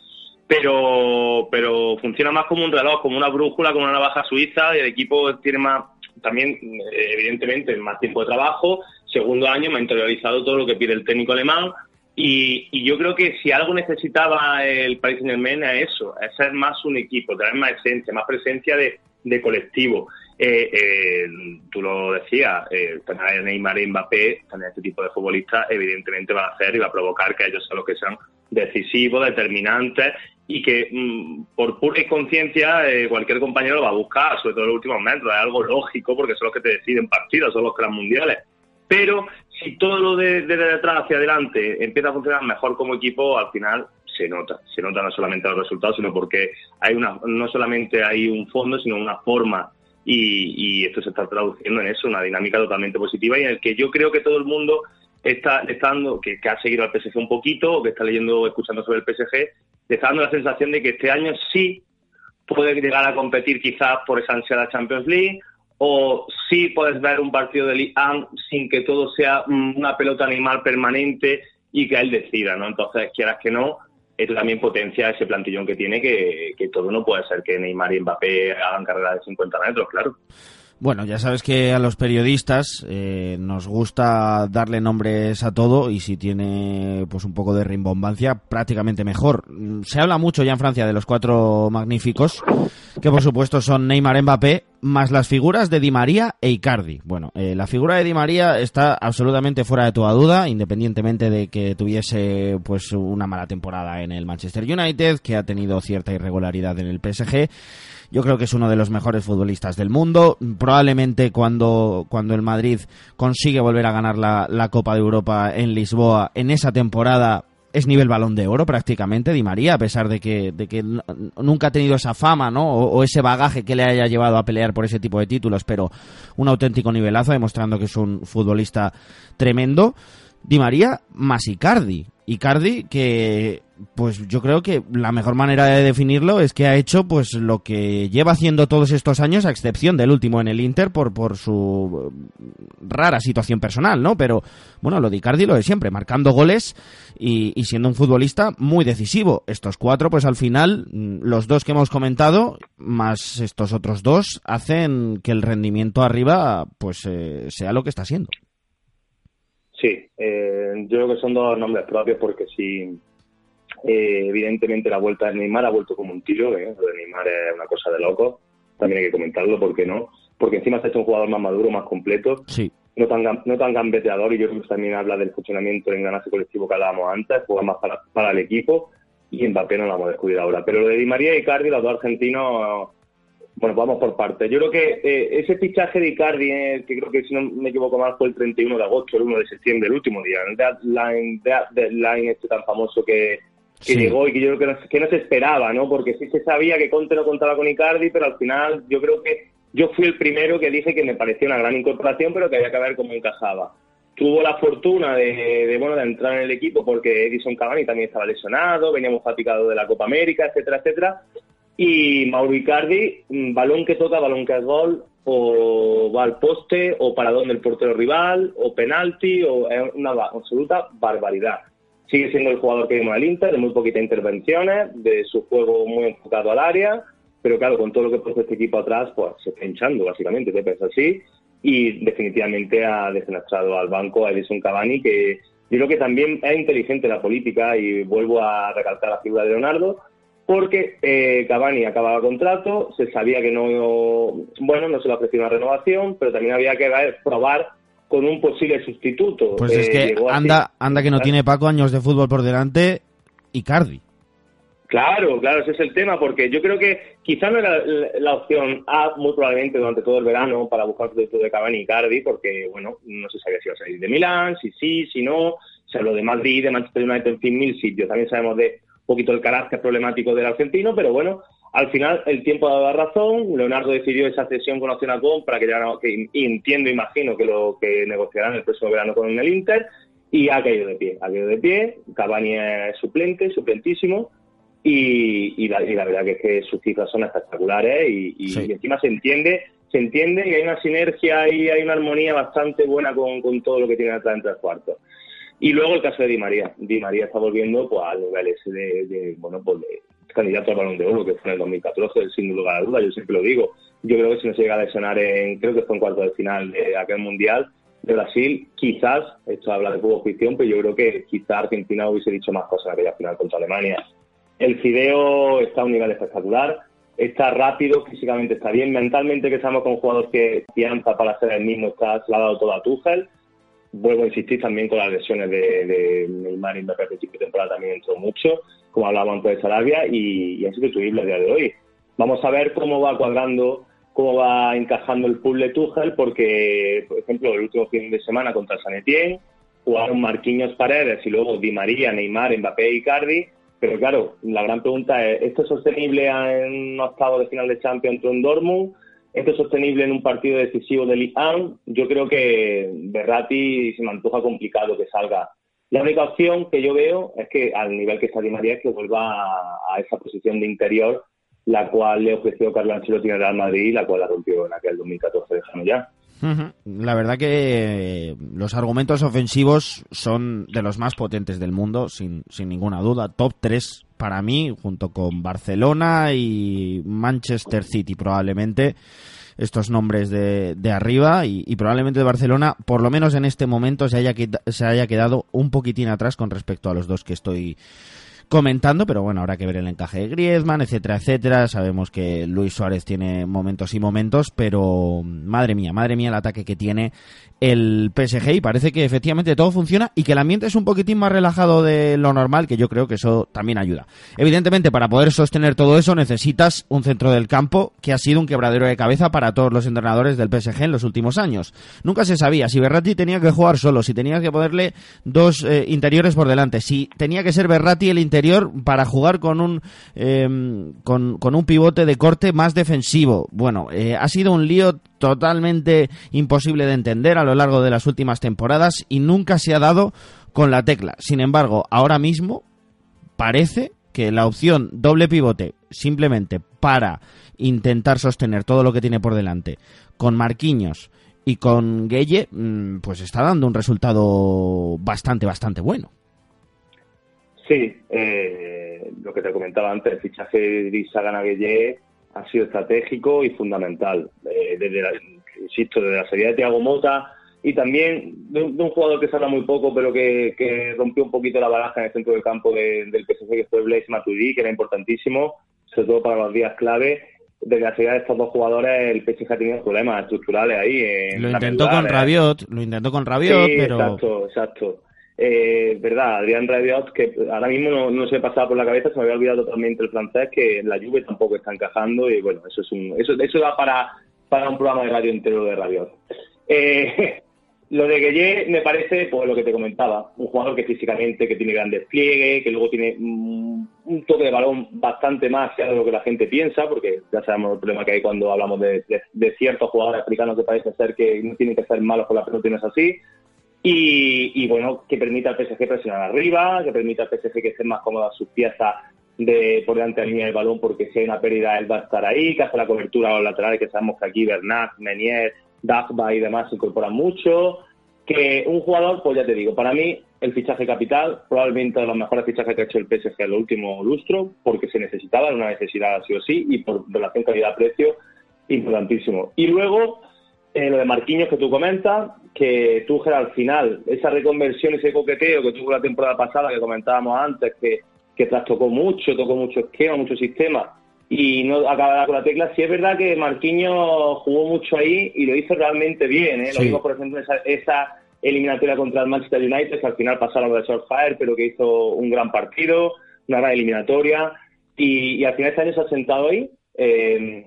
Pero, pero funciona más como un reloj, como una brújula, como una navaja suiza, y el equipo tiene más también, eh, evidentemente, más tiempo de trabajo. Segundo año me ha interiorizado todo lo que pide el técnico alemán. Y, yo creo que si algo necesitaba el Paris Saint-Germain es eso, es ser más un equipo, tener más esencia, más presencia de, colectivo. Eh, eh, tú lo decías, eh, tener a Neymar y Mbappé, tener este tipo de futbolistas, evidentemente va a hacer y va a provocar que ellos sean los que sean decisivos, determinantes y que mm, por pura conciencia eh, cualquier compañero va a buscar, sobre todo en los últimos metros, es algo lógico porque son los que te deciden partidos, son los que mundiales. Pero si todo lo de, detrás hacia adelante empieza a funcionar mejor como equipo, al final se nota, se nota no solamente los resultados, sino porque hay una, no solamente hay un fondo, sino una forma. Y, y esto se está traduciendo en eso, una dinámica totalmente positiva y en el que yo creo que todo el mundo está, está que, ha seguido al PSG un poquito, o que está leyendo escuchando sobre el PSG, le está dando la sensación de que este año sí puede llegar a competir quizás por esa ansiada Champions League, o sí puedes ver un partido de Ligue 1 sin que todo sea una pelota animal permanente y que él decida, ¿no? Entonces, quieras que no, esto también potencia ese plantillón que tiene, que, que todo no puede ser que Neymar y Mbappé hagan carrera de 50 metros, claro. Bueno, ya sabes que a los periodistas eh, nos gusta darle nombres a todo y si tiene pues un poco de rimbombancia, prácticamente mejor. Se habla mucho ya en Francia de los cuatro magníficos, que por supuesto son Neymar, Mbappé, más las figuras de Di María e Icardi. Bueno, eh, la figura de Di María está absolutamente fuera de toda duda, independientemente de que tuviese pues una mala temporada en el Manchester United, que ha tenido cierta irregularidad en el PSG yo creo que es uno de los mejores futbolistas del mundo. Probablemente cuando, cuando el Madrid consigue volver a ganar la, la Copa de Europa en Lisboa, en esa temporada es nivel balón de oro prácticamente, Di María, a pesar de que, de que nunca ha tenido esa fama, ¿no? O, ese bagaje que le haya llevado a pelear por ese tipo de títulos, pero un auténtico nivelazo, demostrando que es un futbolista tremendo. Di María más Icardi. Icardi que pues yo creo que la mejor manera de definirlo es que ha hecho pues lo que lleva haciendo todos estos años a excepción del último en el Inter por por su rara situación personal, ¿no? Pero bueno, lo de Icardi lo de siempre, marcando goles y, siendo un futbolista muy decisivo. Estos cuatro pues al final los dos que hemos comentado más estos otros dos hacen que el rendimiento arriba pues eh, sea lo que está siendo. Sí, eh, yo creo que son dos nombres propios porque si eh, evidentemente la vuelta de Neymar ha vuelto como un tiro, ¿eh? lo de Neymar es una cosa de loco, también hay que comentarlo, ¿por qué no? Porque encima se ha hecho un jugador más maduro, más completo, sí. no tan no tan gambeteador y yo creo que también habla del funcionamiento del engranaje colectivo que hablábamos antes, juega más para, para el equipo y Mbappé no lo vamos a descubrir ahora. Pero lo de Di María y Cardi, los dos argentinos bueno, vamos por partes. Yo creo que eh, ese fichaje de Icardi, eh, que creo que si no me equivoco más fue el 31 de agosto, el 1 de septiembre, el último día, el deadline, deadline este tan famoso que, que llegó y que yo creo que no, que no se esperaba, ¿no? Porque sí se sabía que Conte no contaba con Icardi, pero al final yo creo que yo fui el primero que dije que me parecía una gran incorporación, pero que había que ver cómo encajaba. Tuvo la fortuna de, de, bueno de entrar en el equipo porque Edison Cavani también estaba lesionado, veníamos fatigados de la Copa América, etcétera, etcétera y Mauro Icardi, mm, balón que toca, balón que es gol, o va al poste, o para donde el portero rival, o penalti, o es una absoluta barbaridad. Sigue siendo el jugador que vimos al Inter, de muy poquitas intervenciones, de su juego muy enfocado al área, pero claro, con todo lo que puso este equipo atrás, pues se está hinchando, básicamente, se piensa así, y definitivamente ha desnastrado al banco a Edison Cavani, que yo creo que también es inteligente la política, y vuelvo a recalcar la figura de Leonardo, porque eh, Cavani acababa contrato, se sabía que no, bueno, no se le ofrecía una renovación, pero también había que probar con un posible sustituto. Pues es eh, que anda, anda que no tiene Paco años de fútbol por delante y Cardi. Claro, claro, ese es el tema, porque yo creo que quizá no era la, opción A, muy probablemente durante todo el verano, para buscar sustituto de Cavani y Cardi, porque, bueno, no se sabía si iba a salir de Milán, si sí, si no, se habló de Madrid, de Manchester United, en fin, mil sitios. También sabemos de poquito el carácter problemático del argentino, pero bueno, al final el tiempo ha dado la razón. Leonardo decidió esa cesión con opción a compra, que, ya que entiendo, imagino que lo que negociarán el próximo verano con el Inter, y ha caído de pie. Ha caído de pie. Cavani es suplente, suplentísimo. Y, la, verdad que es que sus cifras son espectaculares y, encima se entiende se entiende y hay una sinergia y hay una armonía bastante buena con, con todo lo que tiene atrás entre los cuartos. Y luego el caso de Di María. Di María está volviendo pues, al nivel ese de, bueno, pues de candidato al balón de oro que fue en el 2014, sin lugar a dudas, yo siempre lo digo. Yo creo que si no se llega a lesionar en, creo que fue en cuarto de final de aquel mundial de Brasil, quizás, esto habla de fútbol ficción, pero yo creo que quizás Argentina hubiese dicho más cosas en aquella final contra Alemania. El Fideo está a un nivel espectacular, está rápido, físicamente está bien, mentalmente que estamos con jugadores que piensa para ser el mismo, está, se ha dado todo a Tuchel vuelvo a insistir también con las lesiones de, de Neymar y Mbappé al principio de temporada también entró mucho, como hablábamos antes de Sarabia, y, y es sustituible a día de hoy. Vamos a ver cómo va cuadrando, cómo va encajando el puzzle Tuchel, porque, por ejemplo, el último fin de semana contra San Etienne, jugaron Marquinhos Paredes y luego Di María, Neymar, Mbappé y Cardi, pero claro, la gran pregunta es, ¿esto es sostenible en un octavo de final de Champions en Dortmund? Esto es sostenible en un partido decisivo del IAN, yo creo que Berrati se me antoja complicado que salga. La única opción que yo veo es que al nivel que está Di María es que vuelva a, esa posición de interior, la cual le ofreció Carlos Ancelotti el Real Madrid, la cual la rompió en aquel 2014 dejando ya. La verdad que los argumentos ofensivos son de los más potentes del mundo, sin, sin ninguna duda. Top 3 para mí, junto con Barcelona y Manchester City probablemente estos nombres de, de arriba y, y, probablemente Barcelona, por lo menos en este momento, se haya, se haya quedado un poquitín atrás con respecto a los dos que estoy comentando, pero bueno, habrá que ver el encaje de Griezmann, etcétera, etcétera. Sabemos que Luis Suárez tiene momentos y momentos, pero madre mía, madre mía el ataque que tiene el PSG y parece que efectivamente todo funciona y que el ambiente es un poquitín más relajado de lo normal, que yo creo que eso también ayuda. Evidentemente, para poder sostener todo eso necesitas un centro del campo que ha sido un quebradero de cabeza para todos los entrenadores del PSG en los últimos años. Nunca se sabía si Berratti tenía que jugar solo, si tenía que ponerle dos eh, interiores por delante, si tenía que ser Berratti el interior para jugar con un con, con, un pivote de corte más defensivo. Bueno, eh, ha sido un lío totalmente imposible de entender a lo largo de las últimas temporadas y nunca se ha dado con la tecla. Sin embargo, ahora mismo parece que la opción doble pivote simplemente para intentar sostener todo lo que tiene por delante con Marquinhos y con Gueye, mm, pues está dando un resultado bastante, bastante bueno. Sí, eh, lo que te comentaba antes, el fichaje de Isagana Gueye ha sido estratégico y fundamental. Eh, desde la, insisto, desde la salida de Thiago Mota y también de un, jugador que se habla muy poco, pero que, rompió un poquito la baraja en el centro del campo del PSG, que fue Blaise Matuidi, que era importantísimo, sobre todo para los días clave. Desde la salida de estos dos jugadores, el PSG ha tenido problemas estructurales ahí. lo intentó con Rabiot, lo intentó con Rabiot, pero... Exacto, exacto. Eh, verdad, Adrián Rabiot, que ahora mismo no, se me pasaba por la cabeza, se me había olvidado totalmente el francés, que la Juve tampoco está encajando y bueno, eso es un, eso, eso da para, para un programa de radio entero de Rabiot. Eh, lo de Gueye me parece, pues lo que te comentaba, un jugador que físicamente, que tiene gran despliegue, que luego tiene un toque de balón bastante más de lo que la gente piensa, porque ya sabemos el problema que hay cuando hablamos de, de ciertos jugadores africanos que parece ser que no tienen que ser malos con la pelota y así. Y, bueno, que permita al PSG presionar arriba, que permita al PSG que estén más cómodas sus piezas de por delante de la línea del balón, porque si hay una pérdida él va a estar ahí, que hace la cobertura a los laterales, que sabemos que aquí Bernat, Menier, Dagba y demás se incorporan mucho. Que un jugador, pues ya te digo, para mí el fichaje capital, probablemente de los mejores fichajes que ha hecho el PSG en el último lustro, porque se necesitaba, una necesidad sí o sí, y por relación calidad-precio, importantísimo. Y luego, eh, lo de Marquinhos que tú comentas, que Tuchel al final, esa reconversión, ese coqueteo que tuvo la temporada pasada que comentábamos antes, que, que trastocó mucho, tocó mucho esquema, mucho sistema, y no acababa con la tecla, sí es verdad que Marquinhos jugó mucho ahí y lo hizo realmente bien, ¿eh? Lo vimos, por ejemplo, esa, esa eliminatoria contra el Manchester United, que al final pasaron de Fire, pero que hizo un gran partido, una gran eliminatoria, y, y al final este año se ha sentado ahí, eh,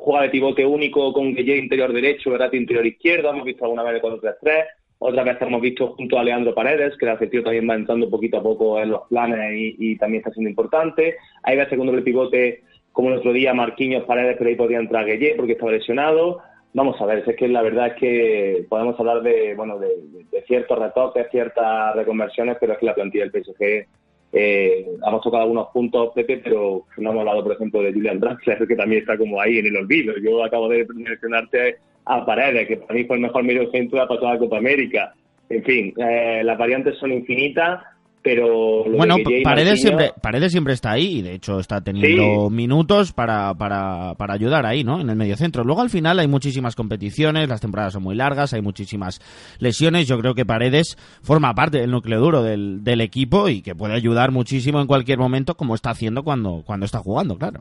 juega de pivote único con Guille interior derecho, Verratti interior izquierdo, hemos visto alguna vez con 4-3-3, otra vez hemos visto junto a Leandro Paredes, que el afectivo también va entrando poquito a poco en los planes y, también está siendo importante. Hay veces con doble pivote, como el otro día, Marquinhos Paredes, pero ahí podría entrar Guille porque estaba lesionado. Vamos a ver, es que la verdad es que podemos hablar de, bueno, de, de ciertos retoques, ciertas reconversiones, pero es que la plantilla del PSG eh, hemos tocado algunos puntos, Pepe, pero no hemos hablado, por ejemplo, de Julian Draxler, que también está como ahí en el olvido. Yo acabo de mencionarte a Paredes, que para mí fue el mejor medio centro de la pasada Copa América. En fin, eh, las variantes son infinitas pero bueno Paredes siempre Paredes siempre está ahí y de hecho está teniendo minutos para, para, para ayudar ahí no en el medio centro luego al final hay muchísimas competiciones las temporadas son muy largas hay muchísimas lesiones. Yo creo que Paredes forma parte del núcleo duro del, del equipo y que puede ayudar muchísimo en cualquier momento como está haciendo cuando cuando está jugando claro.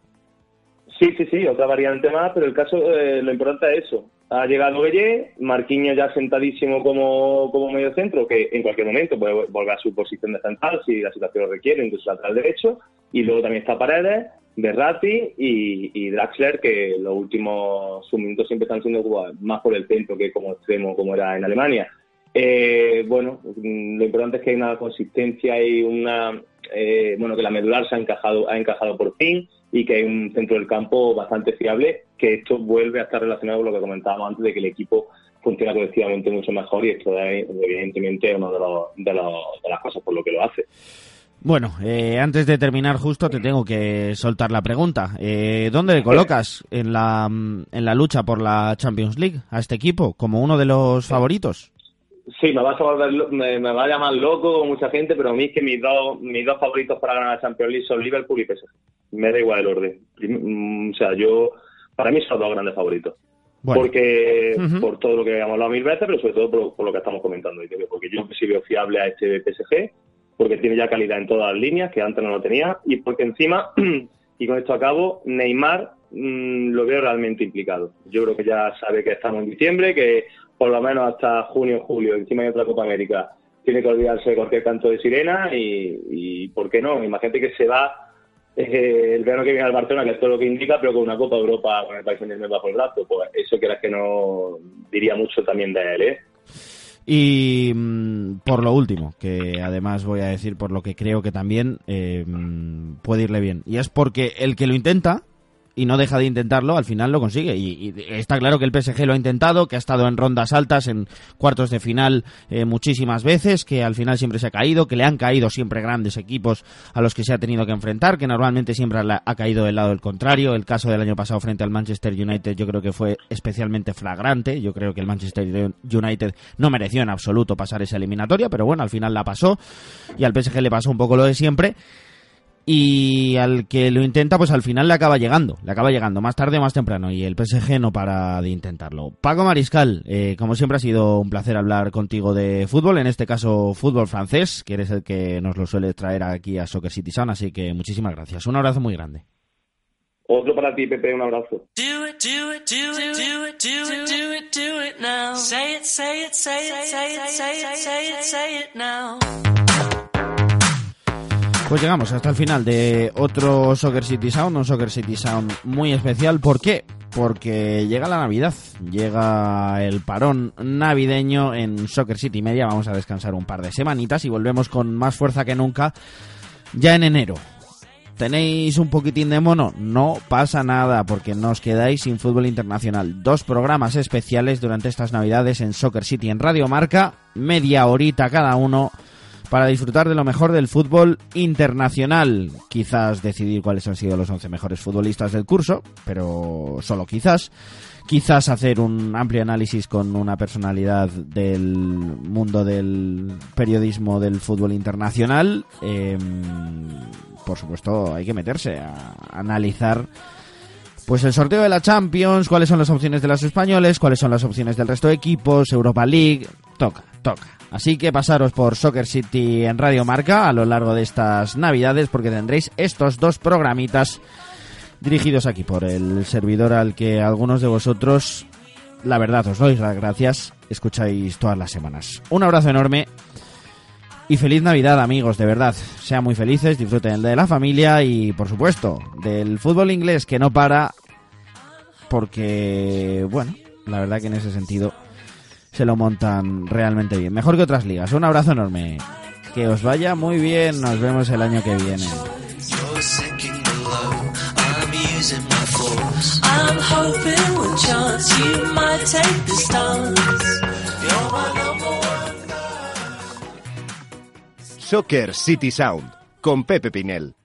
Sí, sí, sí, otra variante más, pero el caso, eh, lo importante es eso. Ha llegado Bellé, Marquinhos ya sentadísimo como, como medio centro, que en cualquier momento puede volver a su posición de central si la situación lo requiere, incluso lateral derecho. Y luego también está Paredes, Berratti y, y Draxler, que los últimos sus minutos siempre están siendo más por el centro que como extremo, como era en Alemania. Eh, bueno, lo importante es que hay una consistencia y una, eh, bueno, que la medular se ha encajado, ha encajado por fin y que hay un centro del campo bastante fiable, que esto vuelve a estar relacionado con lo que comentábamos antes de que el equipo funciona colectivamente mucho mejor y esto es evidentemente una de, de, las cosas por lo que lo hace. Bueno, eh, antes de terminar justo te tengo que soltar la pregunta. Eh, ¿Dónde le colocas en la, en la lucha por la Champions League a este equipo como uno de los favoritos? Sí, me vas a volver, me, va a llamar loco mucha gente, pero a mí es que mis dos, mis dos favoritos para ganar la Champions League son Liverpool y PSG. Me da igual el orden. Mm, o sea, yo, para mí son dos grandes favoritos. Porque, por todo lo que hemos hablado mil veces, pero sobre todo por, lo que estamos comentando. Porque yo sí veo fiable a este PSG, porque tiene ya calidad en todas las líneas, que antes no lo tenía, y porque encima, y con esto acabo, Neymar mm, lo veo realmente implicado. Yo creo que ya sabe que estamos en diciembre, que por lo menos hasta junio, julio, encima hay otra Copa América, tiene que olvidarse de cualquier canto de sirena y, ¿por qué no? Imagínate que se va eh, el verano que viene al Barcelona, que es todo lo que indica, pero con una Copa Europa con el país en el bajo el brazo, pues eso que que no diría mucho también de él, ¿eh? Y mm, por lo último, que además voy a decir por lo que creo que también eh, mm, puede irle bien, y es porque el que lo intenta, y no deja de intentarlo, al final lo consigue. Y, está claro que el PSG lo ha intentado, que ha estado en rondas altas, en cuartos de final eh, muchísimas veces, que al final siempre se ha caído, que le han caído siempre grandes equipos a los que se ha tenido que enfrentar, que normalmente siempre ha caído del lado del contrario. El caso del año pasado frente al Manchester United yo creo que fue especialmente flagrante. Yo creo que el Manchester United no mereció en absoluto pasar esa eliminatoria, pero bueno, al final la pasó y al PSG le pasó un poco lo de siempre y al que lo intenta, pues al final le acaba llegando, le acaba llegando, más tarde o más temprano, y el PSG no para de intentarlo. Paco Mariscal, eh, como siempre ha sido un placer hablar contigo de fútbol, en este caso fútbol francés, que eres el que nos lo suele traer aquí a Soccer City Sound, así que muchísimas gracias. Un abrazo muy grande. Otro para ti, Pepe, un abrazo. Pues llegamos hasta el final de otro Soccer City Sound, un Soccer City Sound muy especial. ¿Por qué? Porque llega la Navidad, llega el parón navideño en Soccer City Media. Vamos a descansar un par de semanitas y volvemos con más fuerza que nunca ya en enero. ¿Tenéis un poquitín de mono? No pasa nada porque no os quedáis sin fútbol internacional. Dos programas especiales durante estas navidades en Soccer City en Radio Marca, media horita cada uno para disfrutar de lo mejor del fútbol internacional. Quizás decidir cuáles han sido los 11 mejores futbolistas del curso, pero solo quizás. Quizás hacer un amplio análisis con una personalidad del mundo del periodismo del fútbol internacional. Em, por supuesto, hay que meterse a analizar pues el sorteo de la Champions, cuáles son las opciones de los españoles, cuáles son las opciones del resto de equipos, Europa League, toca, toca. Así que pasaros por Soccer City en Radio Marca a lo largo de estas navidades porque tendréis estos dos programitas dirigidos aquí por el servidor al que algunos de vosotros, la verdad, os doy las gracias, escucháis todas las semanas. Un abrazo enorme y feliz Navidad amigos, de verdad. Sean muy felices, disfruten de la familia y por supuesto del fútbol inglés que no para porque, bueno, la verdad que en ese sentido se lo montan realmente bien. Mejor que otras ligas. Un abrazo enorme. Que os vaya muy bien. Nos vemos el año que viene. Soccer City Sound con Pepe Pinel.